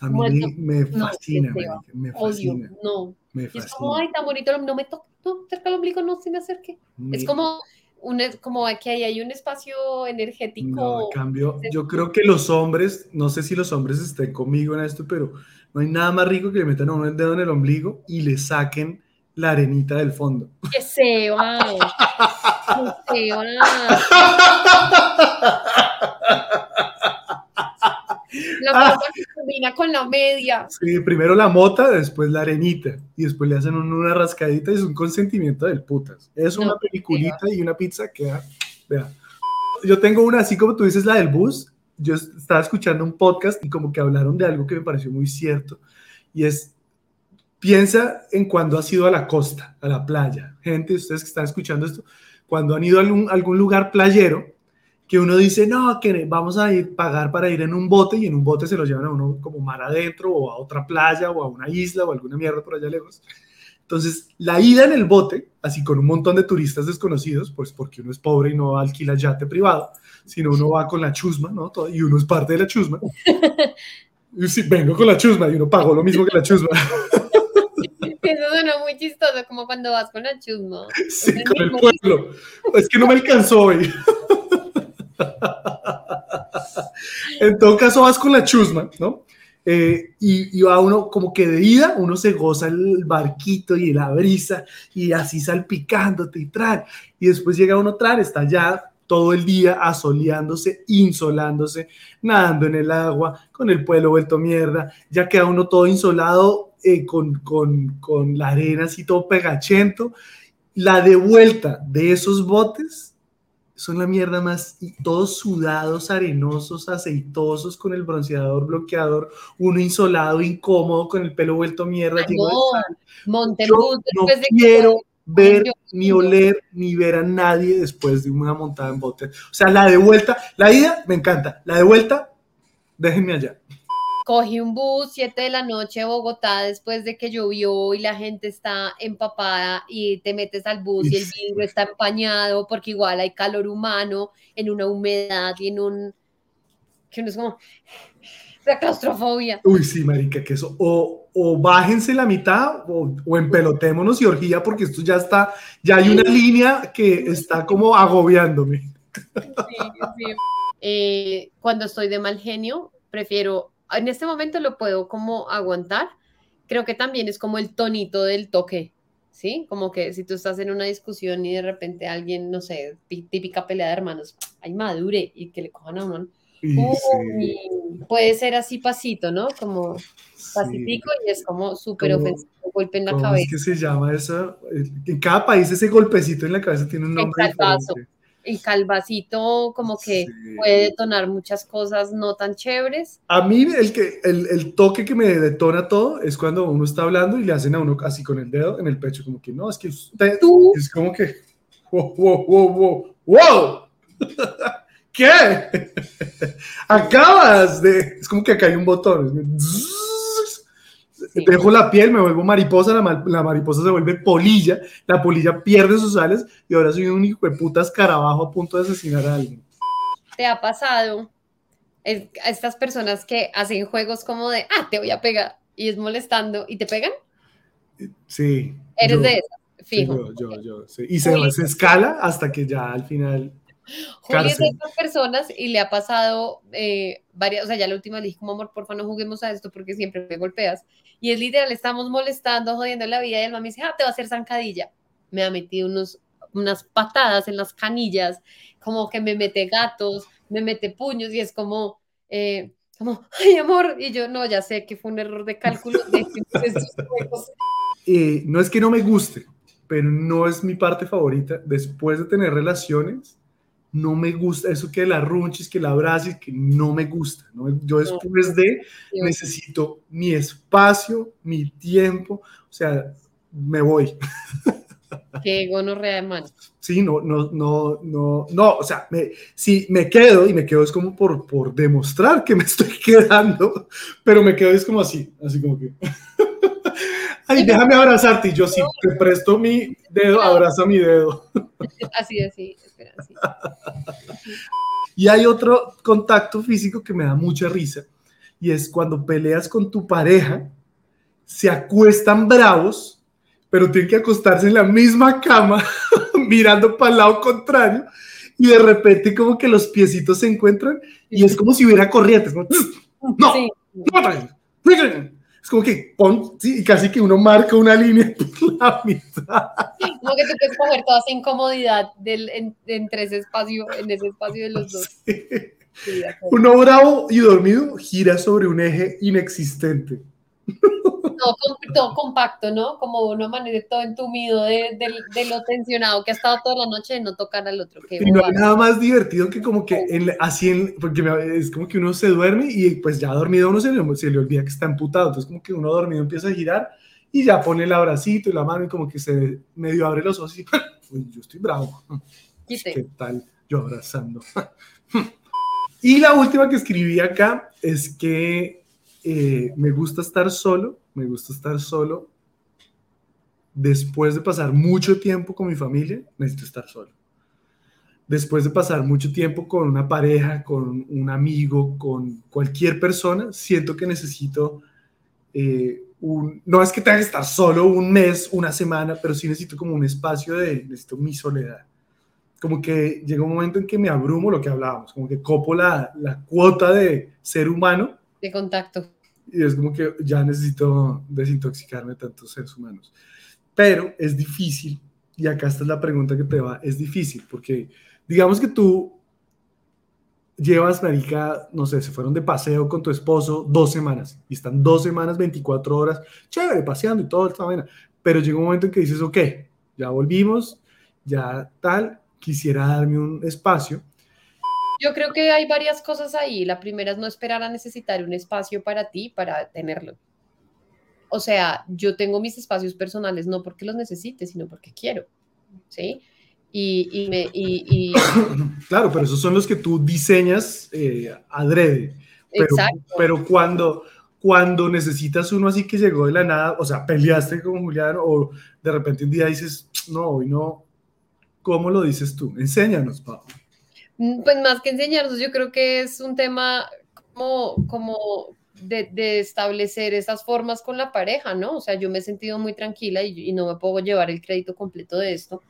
A mí me No, fascina, marica, me Odio, fascina. no. Me es como, ay, tan bonito, el no me toques, no, cerca del ombligo, no se me acerque. Es como, un, como que ahí hay un espacio No, energético. en cambio, yo creo que los hombres, no sé si los hombres estén conmigo en esto, pero no hay nada más rico que le metan a uno el dedo en el ombligo y le saquen la arenita del fondo. que se va. Que se va. La cosa que combina con la media. Sí, primero la mota, después la arenita y después le hacen una rascadita y es un consentimiento del putas. Es No, una peliculita y una pizza que da- vea. Yo tengo una, así como tú dices, la del bus. Yo est- estaba escuchando un podcast y como que hablaron de algo que me pareció muy cierto y es, piensa en cuando has ido a la costa, a la playa. Gente, ustedes que están escuchando esto, cuando han ido a algún, algún lugar playero, que uno dice, no, que vamos a ir, pagar para ir en un bote y en un bote se lo llevan a uno como mar adentro o a otra playa o a una isla o alguna mierda por allá lejos. Entonces, la ida en el bote, así con un montón de turistas desconocidos, pues porque uno es pobre y no alquila yate privado, sino uno va con la chusma, ¿no? Y uno es parte de la chusma. *laughs* Y sí, vengo con la chusma y uno pagó lo mismo que la chusma. *laughs* *laughs* Eso suena muy chistoso, como cuando vas con la chusma. *laughs* Sí, el con el pueblo. Es que no me alcanzó hoy. *laughs* En todo caso, vas con la chusma, ¿no? Eh, y, y va uno como que de ida, uno se goza el barquito y la brisa y así salpicándote y tran. Y después llega uno tran, está ya todo el día asoleándose, insolándose, nadando en el agua, con el pueblo vuelto mierda, ya queda uno todo insolado eh, con, con, con la arena así todo pegachento. La de vuelta de esos botes son la mierda más, y todos sudados, arenosos, aceitosos, con el bronceador, bloqueador, uno insolado, incómodo, con el pelo vuelto mierda. Ay, de no, en Yo no de que- quiero ver, ni oler, ni ver a nadie después de una montada en bote. O sea, la de vuelta, la ida me encanta, la de vuelta, déjenme allá. Cogí un bus 7 de la noche Bogotá después de que llovió y la gente está empapada y te metes al bus y el vidrio está empañado porque igual hay calor humano en una humedad y en un... que uno es como... *laughs* la claustrofobia. Uy, sí, marica, que eso. O, o bájense la mitad o, o empelotémonos y orgía porque esto ya está, ya hay una línea que está como agobiándome. Sí, sí. Eh, cuando estoy de mal genio, prefiero, en este momento lo puedo como aguantar. Creo que también es como el tonito del toque, ¿sí? Como que si tú estás en una discusión y de repente alguien, no sé, tí- típica pelea de hermanos, ay, madure y que le cojan a uno. Uy, puede ser así pasito, ¿no? Como sí, pasitico y es como súper ofensivo, golpe en la ¿Cómo es cabeza. que se llama eso? En cada país ese golpecito en la cabeza tiene un El nombre calvazo. El calvacito como que Sí. puede detonar muchas cosas no tan chéveres. A mí el, que, el, el toque que me detona todo es cuando uno está hablando y le hacen a uno así con el dedo en el pecho, como que no, es que usted Tú es como que wow, wow, wow, wow, wow. *laughs* ¿Qué? *laughs* Acabas de es como que acá hay un botón. Sí. Dejo la piel, me vuelvo mariposa, la, ma- la mariposa se vuelve polilla, la polilla pierde sus alas y ahora soy un hijo de puta escarabajo a punto de asesinar a alguien. te ha pasado es- a estas personas que hacen juegos como de, ah, te voy a pegar y es molestando y te pegan. Sí. Eres yo- de esas, sí, fijo. yo, yo, yo, sí. Y se escala hasta que ya al final. Juli es de esas personas y le ha pasado eh, varias, o sea, ya la última le dije como, amor, porfa, no juguemos a esto porque siempre me golpeas. Y es literal, estamos molestando, jodiendo la vida y el mami dice, ah, te va a hacer zancadilla. Me ha metido unos, unas patadas en las canillas, como que me mete gatos, me mete puños y es como, eh, como, ay, amor. Y yo, no, ya sé que fue un error de cálculo. de *laughs* estos juegos". eh, no es que no me guste, pero no es mi parte favorita. Después de tener relaciones, no me gusta eso que la runchis, que la abraces, que no me gusta. ¿no? Yo después de necesito mi espacio, mi tiempo, o sea, me voy. Qué gonorrea de man. Sí, no, no, no, no, no, o sea, me, si me quedo y me quedo es como por, por demostrar que me estoy *laughs* quedando, pero me quedo es como así, así como que, ay, déjame abrazarte y yo sí, te presto mi dedo, abraza mi dedo. *laughs* Así, así, espera, así. *laughs* Y hay otro contacto físico que me da mucha risa y es cuando peleas con tu pareja, se acuestan bravos, pero tienen que acostarse en la misma cama, *laughs* mirando para el lado contrario, y de repente como que los piecitos se encuentran y es como si hubiera corrientes. como, No, Sí. no, es como que pon, sí, y casi que uno marca una línea *laughs* por la mitad. Como que tú puedes coger toda esa incomodidad del, en, entre ese espacio, en ese espacio de los dos. Sí. Uno bravo y dormido gira sobre un eje inexistente. Todo, todo compacto, ¿no? Como uno amanece todo entumido de, de- de lo tensionado que ha estado toda la noche de no tocar al otro. Qué Y no hay nada más divertido que como que en así, en, porque es como que uno se duerme y pues ya dormido uno se le, se le olvida que está emputado. Entonces como que uno dormido empieza a girar y ya pone el abracito y la mano y como que se medio abre los ojos y *laughs* uy, yo estoy bravo. Quite. ¿Qué tal? Yo abrazando. *laughs* Y la última que escribí acá es que eh, me gusta estar solo, me gusta estar solo. Después de pasar mucho tiempo con mi familia, necesito estar solo. Después de pasar mucho tiempo con una pareja, con un amigo, con cualquier persona, siento que necesito eh, un, no es que tenga que estar solo un mes, una semana, pero sí necesito como un espacio de, necesito mi soledad como que llega un momento en que me abrumo lo que hablábamos, como que copo la, la cuota de ser humano De contacto. y es como que ya necesito desintoxicarme de tantos seres humanos. Pero es difícil, y acá está la pregunta que te va, es difícil, porque digamos que tú llevas, marica, no sé, se fueron de paseo con tu esposo dos semanas, y están dos semanas, 24 horas, chévere, paseando y todo, esta vaina, pero llega un momento en que dices, ok, ya volvimos, ya tal, quisiera darme un espacio, Yo creo que hay varias cosas ahí. La primera es no esperar a necesitar un espacio para ti para tenerlo. O sea, yo tengo mis espacios personales no porque los necesite, sino porque quiero. ¿Sí? Y, y me, y, y- *coughs* Claro, pero esos son los que tú diseñas eh, adrede. Pero, exacto. pero cuando, cuando necesitas uno así que llegó de la nada, o sea, peleaste con Julián o de repente un día dices, no, hoy no, ¿cómo lo dices tú? Enséñanos, Pau. Mm, Pues más que enseñarnos, yo creo que es un tema como, como de, establecer esas formas con la pareja, ¿no? O sea, yo me he sentido muy tranquila y, y no me puedo llevar el crédito completo de esto,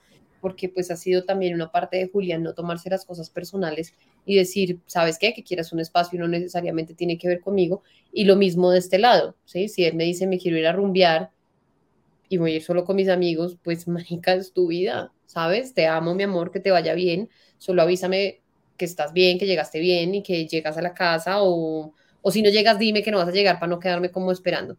porque pues ha sido también una parte de Julián no tomarse las cosas personales y decir, ¿sabes qué? Que quieras un espacio no necesariamente tiene que ver conmigo. Y lo mismo de este lado, ¿sí? Si él me dice, me quiero ir a rumbear y voy solo con mis amigos, pues, *laughs* marica, es tu vida, ¿sabes? Te amo, mi amor, que te vaya bien solo avísame que estás bien, que llegaste bien y que llegas a la casa o, o si no llegas, dime que no vas a llegar para no quedarme como esperando.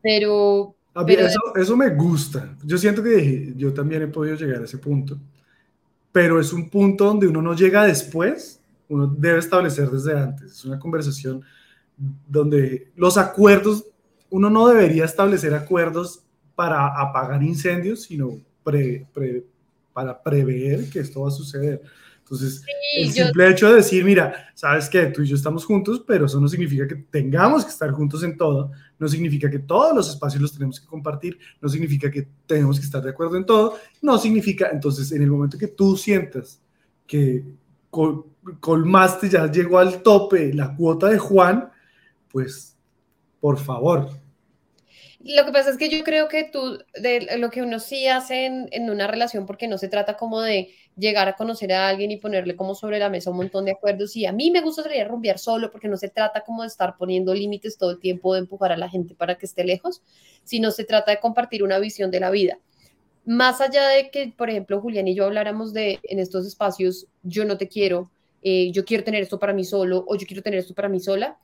Pero, A mí Pero- eso, eso me gusta. Yo siento que yo también he podido llegar a ese punto, pero es un punto donde uno no llega después, uno debe establecer desde antes. Es una conversación donde los acuerdos, uno no debería establecer acuerdos para apagar incendios, sino pre- pre- para prever que esto va a suceder. Entonces, el yo- simple hecho de decir, mira, sabes que tú y yo estamos juntos, pero eso no significa que tengamos que estar juntos en todo, no significa que todos los espacios los tenemos que compartir, no significa que tenemos que estar de acuerdo en todo, no significa, entonces, en el momento que tú sientas que col- colmaste, ya llegó al tope la cuota de Juan, pues, por favor, Lo que pasa es que yo creo que tú, de lo que uno sí hace en, en una relación, porque no se trata como de llegar a conocer a alguien y ponerle como sobre la mesa un montón de acuerdos. Y a mí me gusta salir a rumbear solo, porque no se trata como de estar poniendo límites todo el tiempo, de empujar a la gente para que esté lejos, sino se trata de compartir una visión de la vida. Más allá de que, por ejemplo, Julián y yo habláramos de en estos espacios, yo no te quiero, eh, yo quiero tener esto para mí solo o yo quiero tener esto para mí sola,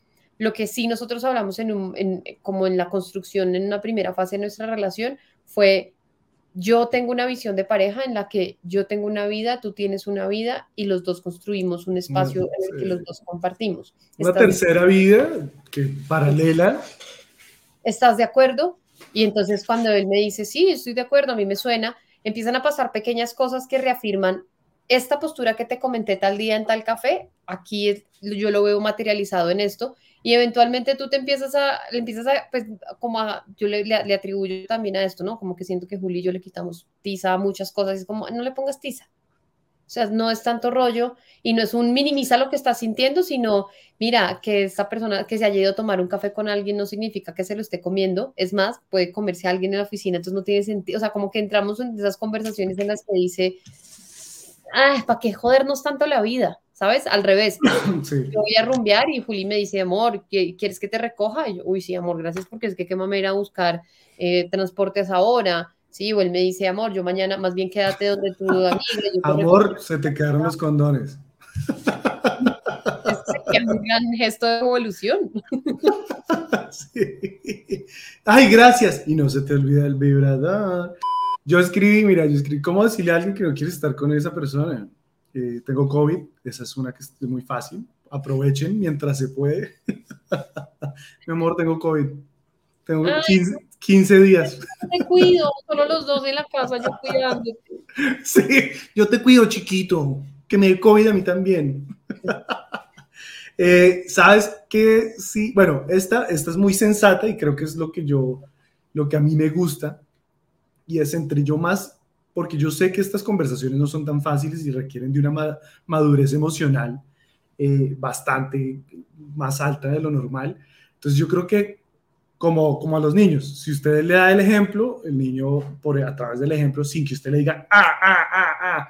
lo que sí nosotros hablamos en un, en- como en la construcción, en una primera fase de nuestra relación, fue yo tengo una visión de pareja en la que yo tengo una vida, tú tienes una vida y los dos construimos un espacio en el que los dos compartimos. una ¿Estás de- tercera vida que paralela, ¿Estás de acuerdo? Y entonces cuando él me dice, sí, estoy de acuerdo, a mí me suena, empiezan a pasar pequeñas cosas que reafirman esta postura que te comenté tal día en tal café, aquí yo lo veo materializado en esto y eventualmente tú te empiezas a, le empiezas a, pues como a, yo le, atribuyo también a esto, ¿no? Como que siento que Juli y yo le quitamos tiza a muchas cosas, es como, no le pongas tiza. O sea, no es tanto rollo y no es un minimiza lo que estás sintiendo, sino mira, que esta persona que se haya ido a tomar un café con alguien no significa que se lo esté comiendo. Es más, puede comerse alguien en la oficina, entonces no tiene sentido. O sea, como que entramos en esas conversaciones en las que dice, ay, ¿para qué jodernos tanto la vida? ¿Sabes? Al revés. *coughs* Sí. Yo voy a rumbear y Juli me dice, amor, ¿qui- ¿quieres que te recoja? Y yo, uy, sí, amor, gracias porque es que qué mamá ir a buscar eh, transportes ahora. Sí, o él me dice, amor, yo mañana más bien quédate donde tu *laughs* amiga. yo Amor, se te quedaron los condones. *laughs* es un gran gesto de evolución. *laughs* Sí. Ay, gracias. Y no se te olvida el vibrador. Yo escribí, mira, yo escribí, ¿cómo decirle a alguien que no quiere estar con esa persona? Eh, tengo COVID, esa es una que es muy fácil. Aprovechen mientras se puede. *laughs* Mi amor, tengo COVID. Tengo Ay. 15, 15 días. Te cuido, solo los dos en la casa, yo cuidándote. *laughs* Sí, yo te cuido, chiquito. Que me dé COVID a mí también. *laughs* Eh, Sabes que sí, bueno, esta, esta es muy sensata y creo que es lo que yo, lo que a mí me gusta. Y es entre yo más, porque yo sé que estas conversaciones no son tan fáciles y requieren de una ma- madurez emocional eh, bastante más alta de lo normal. Entonces yo creo que como, como a los niños, si usted le da el ejemplo, el niño por, a través del ejemplo, sin que usted le diga, ah, ah, ah, ah,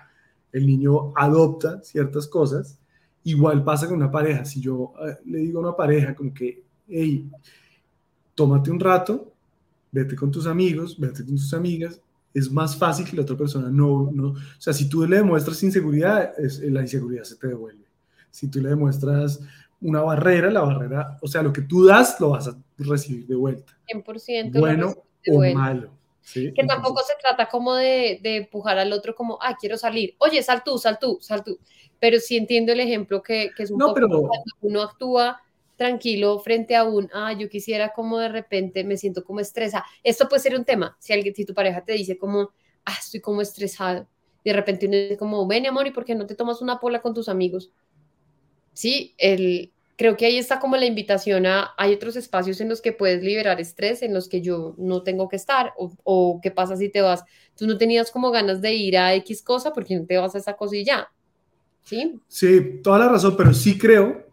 el niño adopta ciertas cosas. Igual pasa con una pareja. Si yo eh, le digo a una pareja como que, hey, tómate un rato, vete con tus amigos, vete con tus amigas, es más fácil que la otra persona no, no, o sea, si tú le demuestras inseguridad, es, la inseguridad se te devuelve. Si tú le demuestras una barrera, la barrera, o sea, lo que tú das, lo vas a recibir de vuelta, 100% lo bueno o vuelta. malo. ¿sí? Que tampoco Entonces, se trata como de, de empujar al otro como, ah, quiero salir. Oye, sal tú, sal tú, sal tú. Pero sí entiendo el ejemplo que, que es un No, poco pero- cuando uno actúa tranquilo frente a un, ah, yo quisiera como de repente me siento como estresa. Esto puede ser un tema. Si alguien, si tu pareja te dice como, ah, estoy como estresado, y de repente uno dice como, ven, amor, ¿y por qué no te tomas una pola con tus amigos? Sí, el, creo que ahí está como la invitación a, hay otros espacios en los que puedes liberar estrés, en los que yo no tengo que estar, o, o qué pasa si te vas, tú no tenías como ganas de ir a X cosa, porque no te vas a esa cosa y ya, ¿sí? Sí, toda la razón, pero sí creo,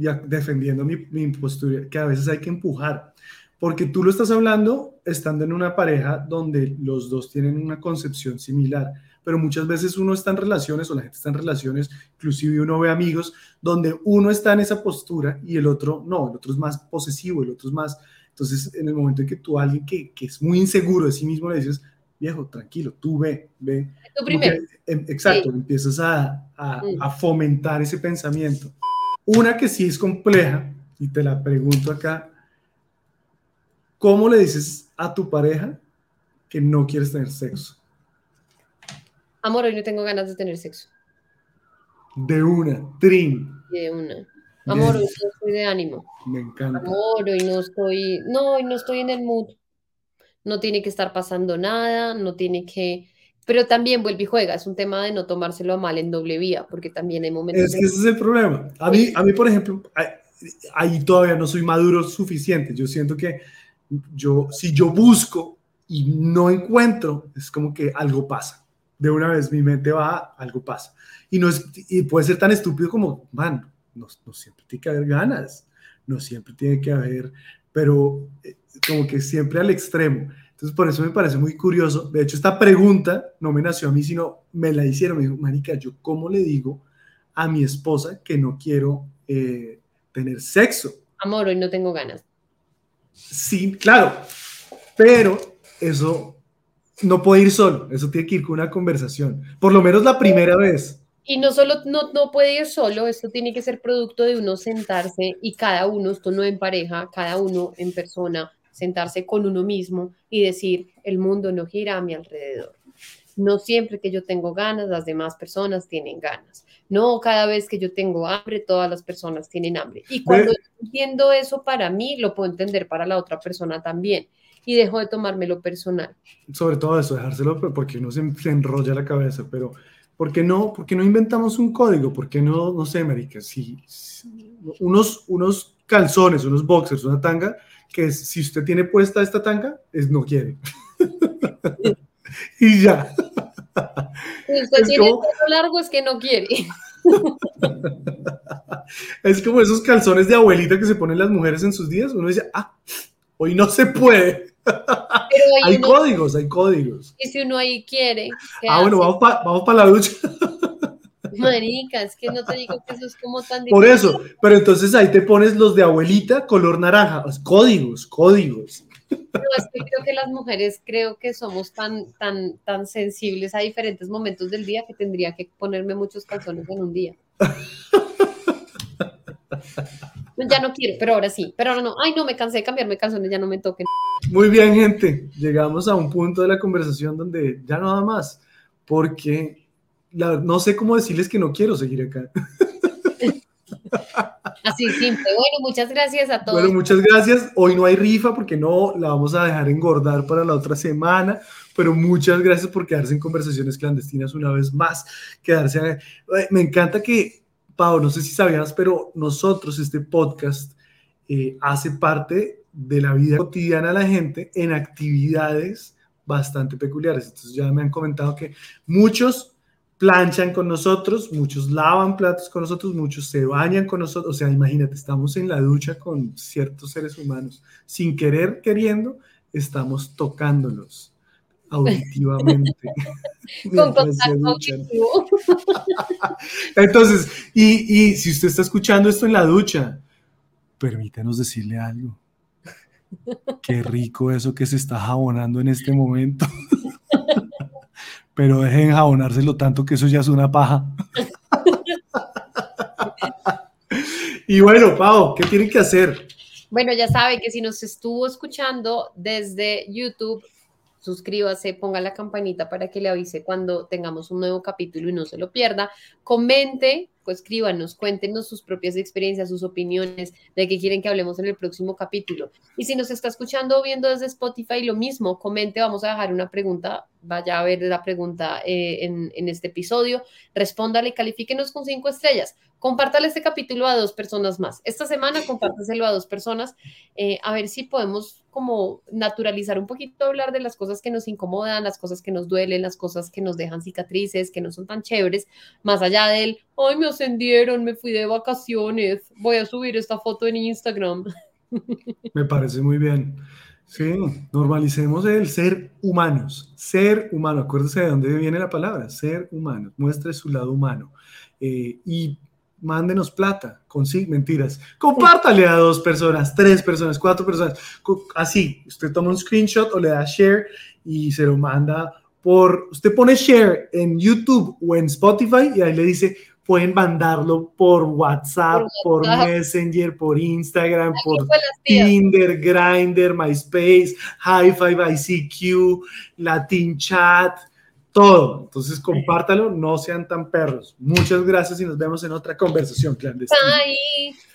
ya defendiendo mi, mi postura, que a veces hay que empujar, porque tú lo estás hablando estando en una pareja donde los dos tienen una concepción similar, pero muchas veces uno está en relaciones o la gente está en relaciones, inclusive uno ve amigos donde uno está en esa postura y el otro no, el otro es más posesivo, el otro es más, entonces en el momento en que tú a alguien que, que es muy inseguro de sí mismo le dices, viejo, tranquilo, tú ve, ve, Tú primero. que, em, exacto, empiezas a, a- Mm. a fomentar ese pensamiento. Una que sí es compleja, y te la pregunto acá, ¿cómo le dices a tu pareja que no quieres tener sexo? Amor, hoy no tengo ganas de tener sexo. De una, trin, Y de una. Amor, hoy no estoy de ánimo. me encanta. Amor, hoy no estoy, no, hoy no estoy en el mood. No tiene que estar pasando nada, no tiene que, pero también vuelve y juega, es un tema de no tomárselo a mal en doble vía, porque también hay momentos Es que ese es el problema. A mí, a mí por ejemplo, ahí- ahí todavía no soy maduro suficiente. Yo siento que yo, si yo busco y no encuentro, es como que algo pasa. De una vez mi mente va, algo pasa. Y, no es, y puede ser tan estúpido como, man, no, no siempre tiene que haber ganas, no siempre tiene que haber, pero eh, como que siempre al extremo. Entonces, por eso me parece muy curioso. De hecho, esta pregunta no me nació a mí, sino me la hicieron. Me dijo, Marica, ¿yo cómo le digo a mi esposa que no quiero eh, tener sexo? amor, hoy no tengo ganas. Sí, claro, pero eso no puede ir solo. Eso tiene que ir con una conversación. Por lo menos la primera vez. Y no solo, no, no puede ir solo, esto tiene que ser producto de uno sentarse y cada uno, esto no en pareja, cada uno en persona, sentarse con uno mismo y decir, el mundo no gira a mi alrededor. No siempre que yo tengo ganas, las demás personas tienen ganas. No cada vez que yo tengo hambre, todas las personas tienen hambre. Y cuando entiendo eso para mí, lo puedo entender para la otra persona también. Y dejo de tomármelo personal. Sobre todo eso, dejárselo porque uno se, se enrolla la cabeza, pero ¿por qué no, por qué no inventamos un código? ¿Por qué no, no sé, marica, si, si unos, unos calzones, unos boxers, una tanga, que si usted tiene puesta esta tanga, es no quiere. *laughs* y ya. Si usted tiene como... el largo, es que no quiere. *laughs* es como esos calzones de abuelita que se ponen las mujeres en sus días. Uno dice, ah, hoy no se puede. *laughs* hay uno, códigos, hay códigos. Y si uno ahí quiere. Ah, bueno, vamos para vamos pa la ducha. Marica, es que no te digo que eso es como tan difícil. Por eso, pero entonces ahí te pones los de abuelita color naranja, códigos, códigos. No, es que creo que las mujeres creo que somos tan, tan, tan sensibles a diferentes momentos del día que tendría que ponerme muchos calzones en un día. Ya no quiero, pero ahora sí. Pero ahora no. Ay, no, me cansé de cambiarme calzones, ya no me toquen. Muy bien, gente. Llegamos a un punto de la conversación donde ya nada más, porque la, no sé cómo decirles que no quiero seguir acá. *laughs* Así simple. Bueno, muchas gracias a todos. Bueno, muchas gracias. Hoy no hay rifa porque no la vamos a dejar engordar para la otra semana, pero muchas gracias por quedarse en conversaciones clandestinas una vez más. Quedarse. Me encanta que, Pau, no sé si sabías, pero nosotros, este podcast, eh, hace parte de la vida cotidiana de la gente en actividades bastante peculiares. Entonces ya me han comentado que muchos planchan con nosotros, muchos lavan platos con nosotros, muchos se bañan con nosotros. O sea, imagínate, estamos en la ducha con ciertos seres humanos. Sin querer, queriendo, estamos tocándolos auditivamente. *laughs* *laughs* con *laughs* Entonces, y, y si usted está escuchando esto en la ducha, permítanos decirle algo. Qué rico eso que se está jabonando en este momento pero dejen jabonárselo tanto que eso ya es una paja. y bueno, Pau, ¿qué tienen que hacer? Bueno, ya sabe que si nos estuvo escuchando desde YouTube, suscríbase, ponga la campanita para que le avise cuando tengamos un nuevo capítulo y no se lo pierda. Comente escríbanos, cuéntenos sus propias experiencias, sus opiniones, de qué quieren que hablemos en el próximo capítulo. Y si nos está escuchando o viendo desde Spotify, lo mismo, comente, vamos a dejar una pregunta, vaya a ver la pregunta eh, en, en, este episodio, respóndale, califíquenos con cinco estrellas. Compártale este capítulo a dos personas más. Esta semana *laughs* compárteselo a dos personas, eh, a ver si podemos como naturalizar un poquito hablar de las cosas que nos incomodan, las cosas que nos duelen, las cosas que nos dejan cicatrices, que no son tan chéveres, más allá del, ay, me ascendieron, me fui de vacaciones, voy a subir esta foto en Instagram. *laughs* Me parece muy bien. Sí, normalicemos el ser humanos, ser humano, acuérdese de dónde viene la palabra, ser humano, muestre su lado humano. Eh, y mándenos plata, consigue mentiras, compártale a dos personas, tres personas, cuatro personas, así, usted toma un screenshot o le da share y se lo manda por, usted pone share en YouTube o en Spotify y ahí le dice, pueden mandarlo por WhatsApp, por, Messenger, por Instagram, por Tinder, Grindr, MySpace, Hi-Fi, ICQ, Latin Chat, todo. Entonces, compártalo, no sean tan perros. Muchas gracias y nos vemos en otra conversación clandestina. Bye.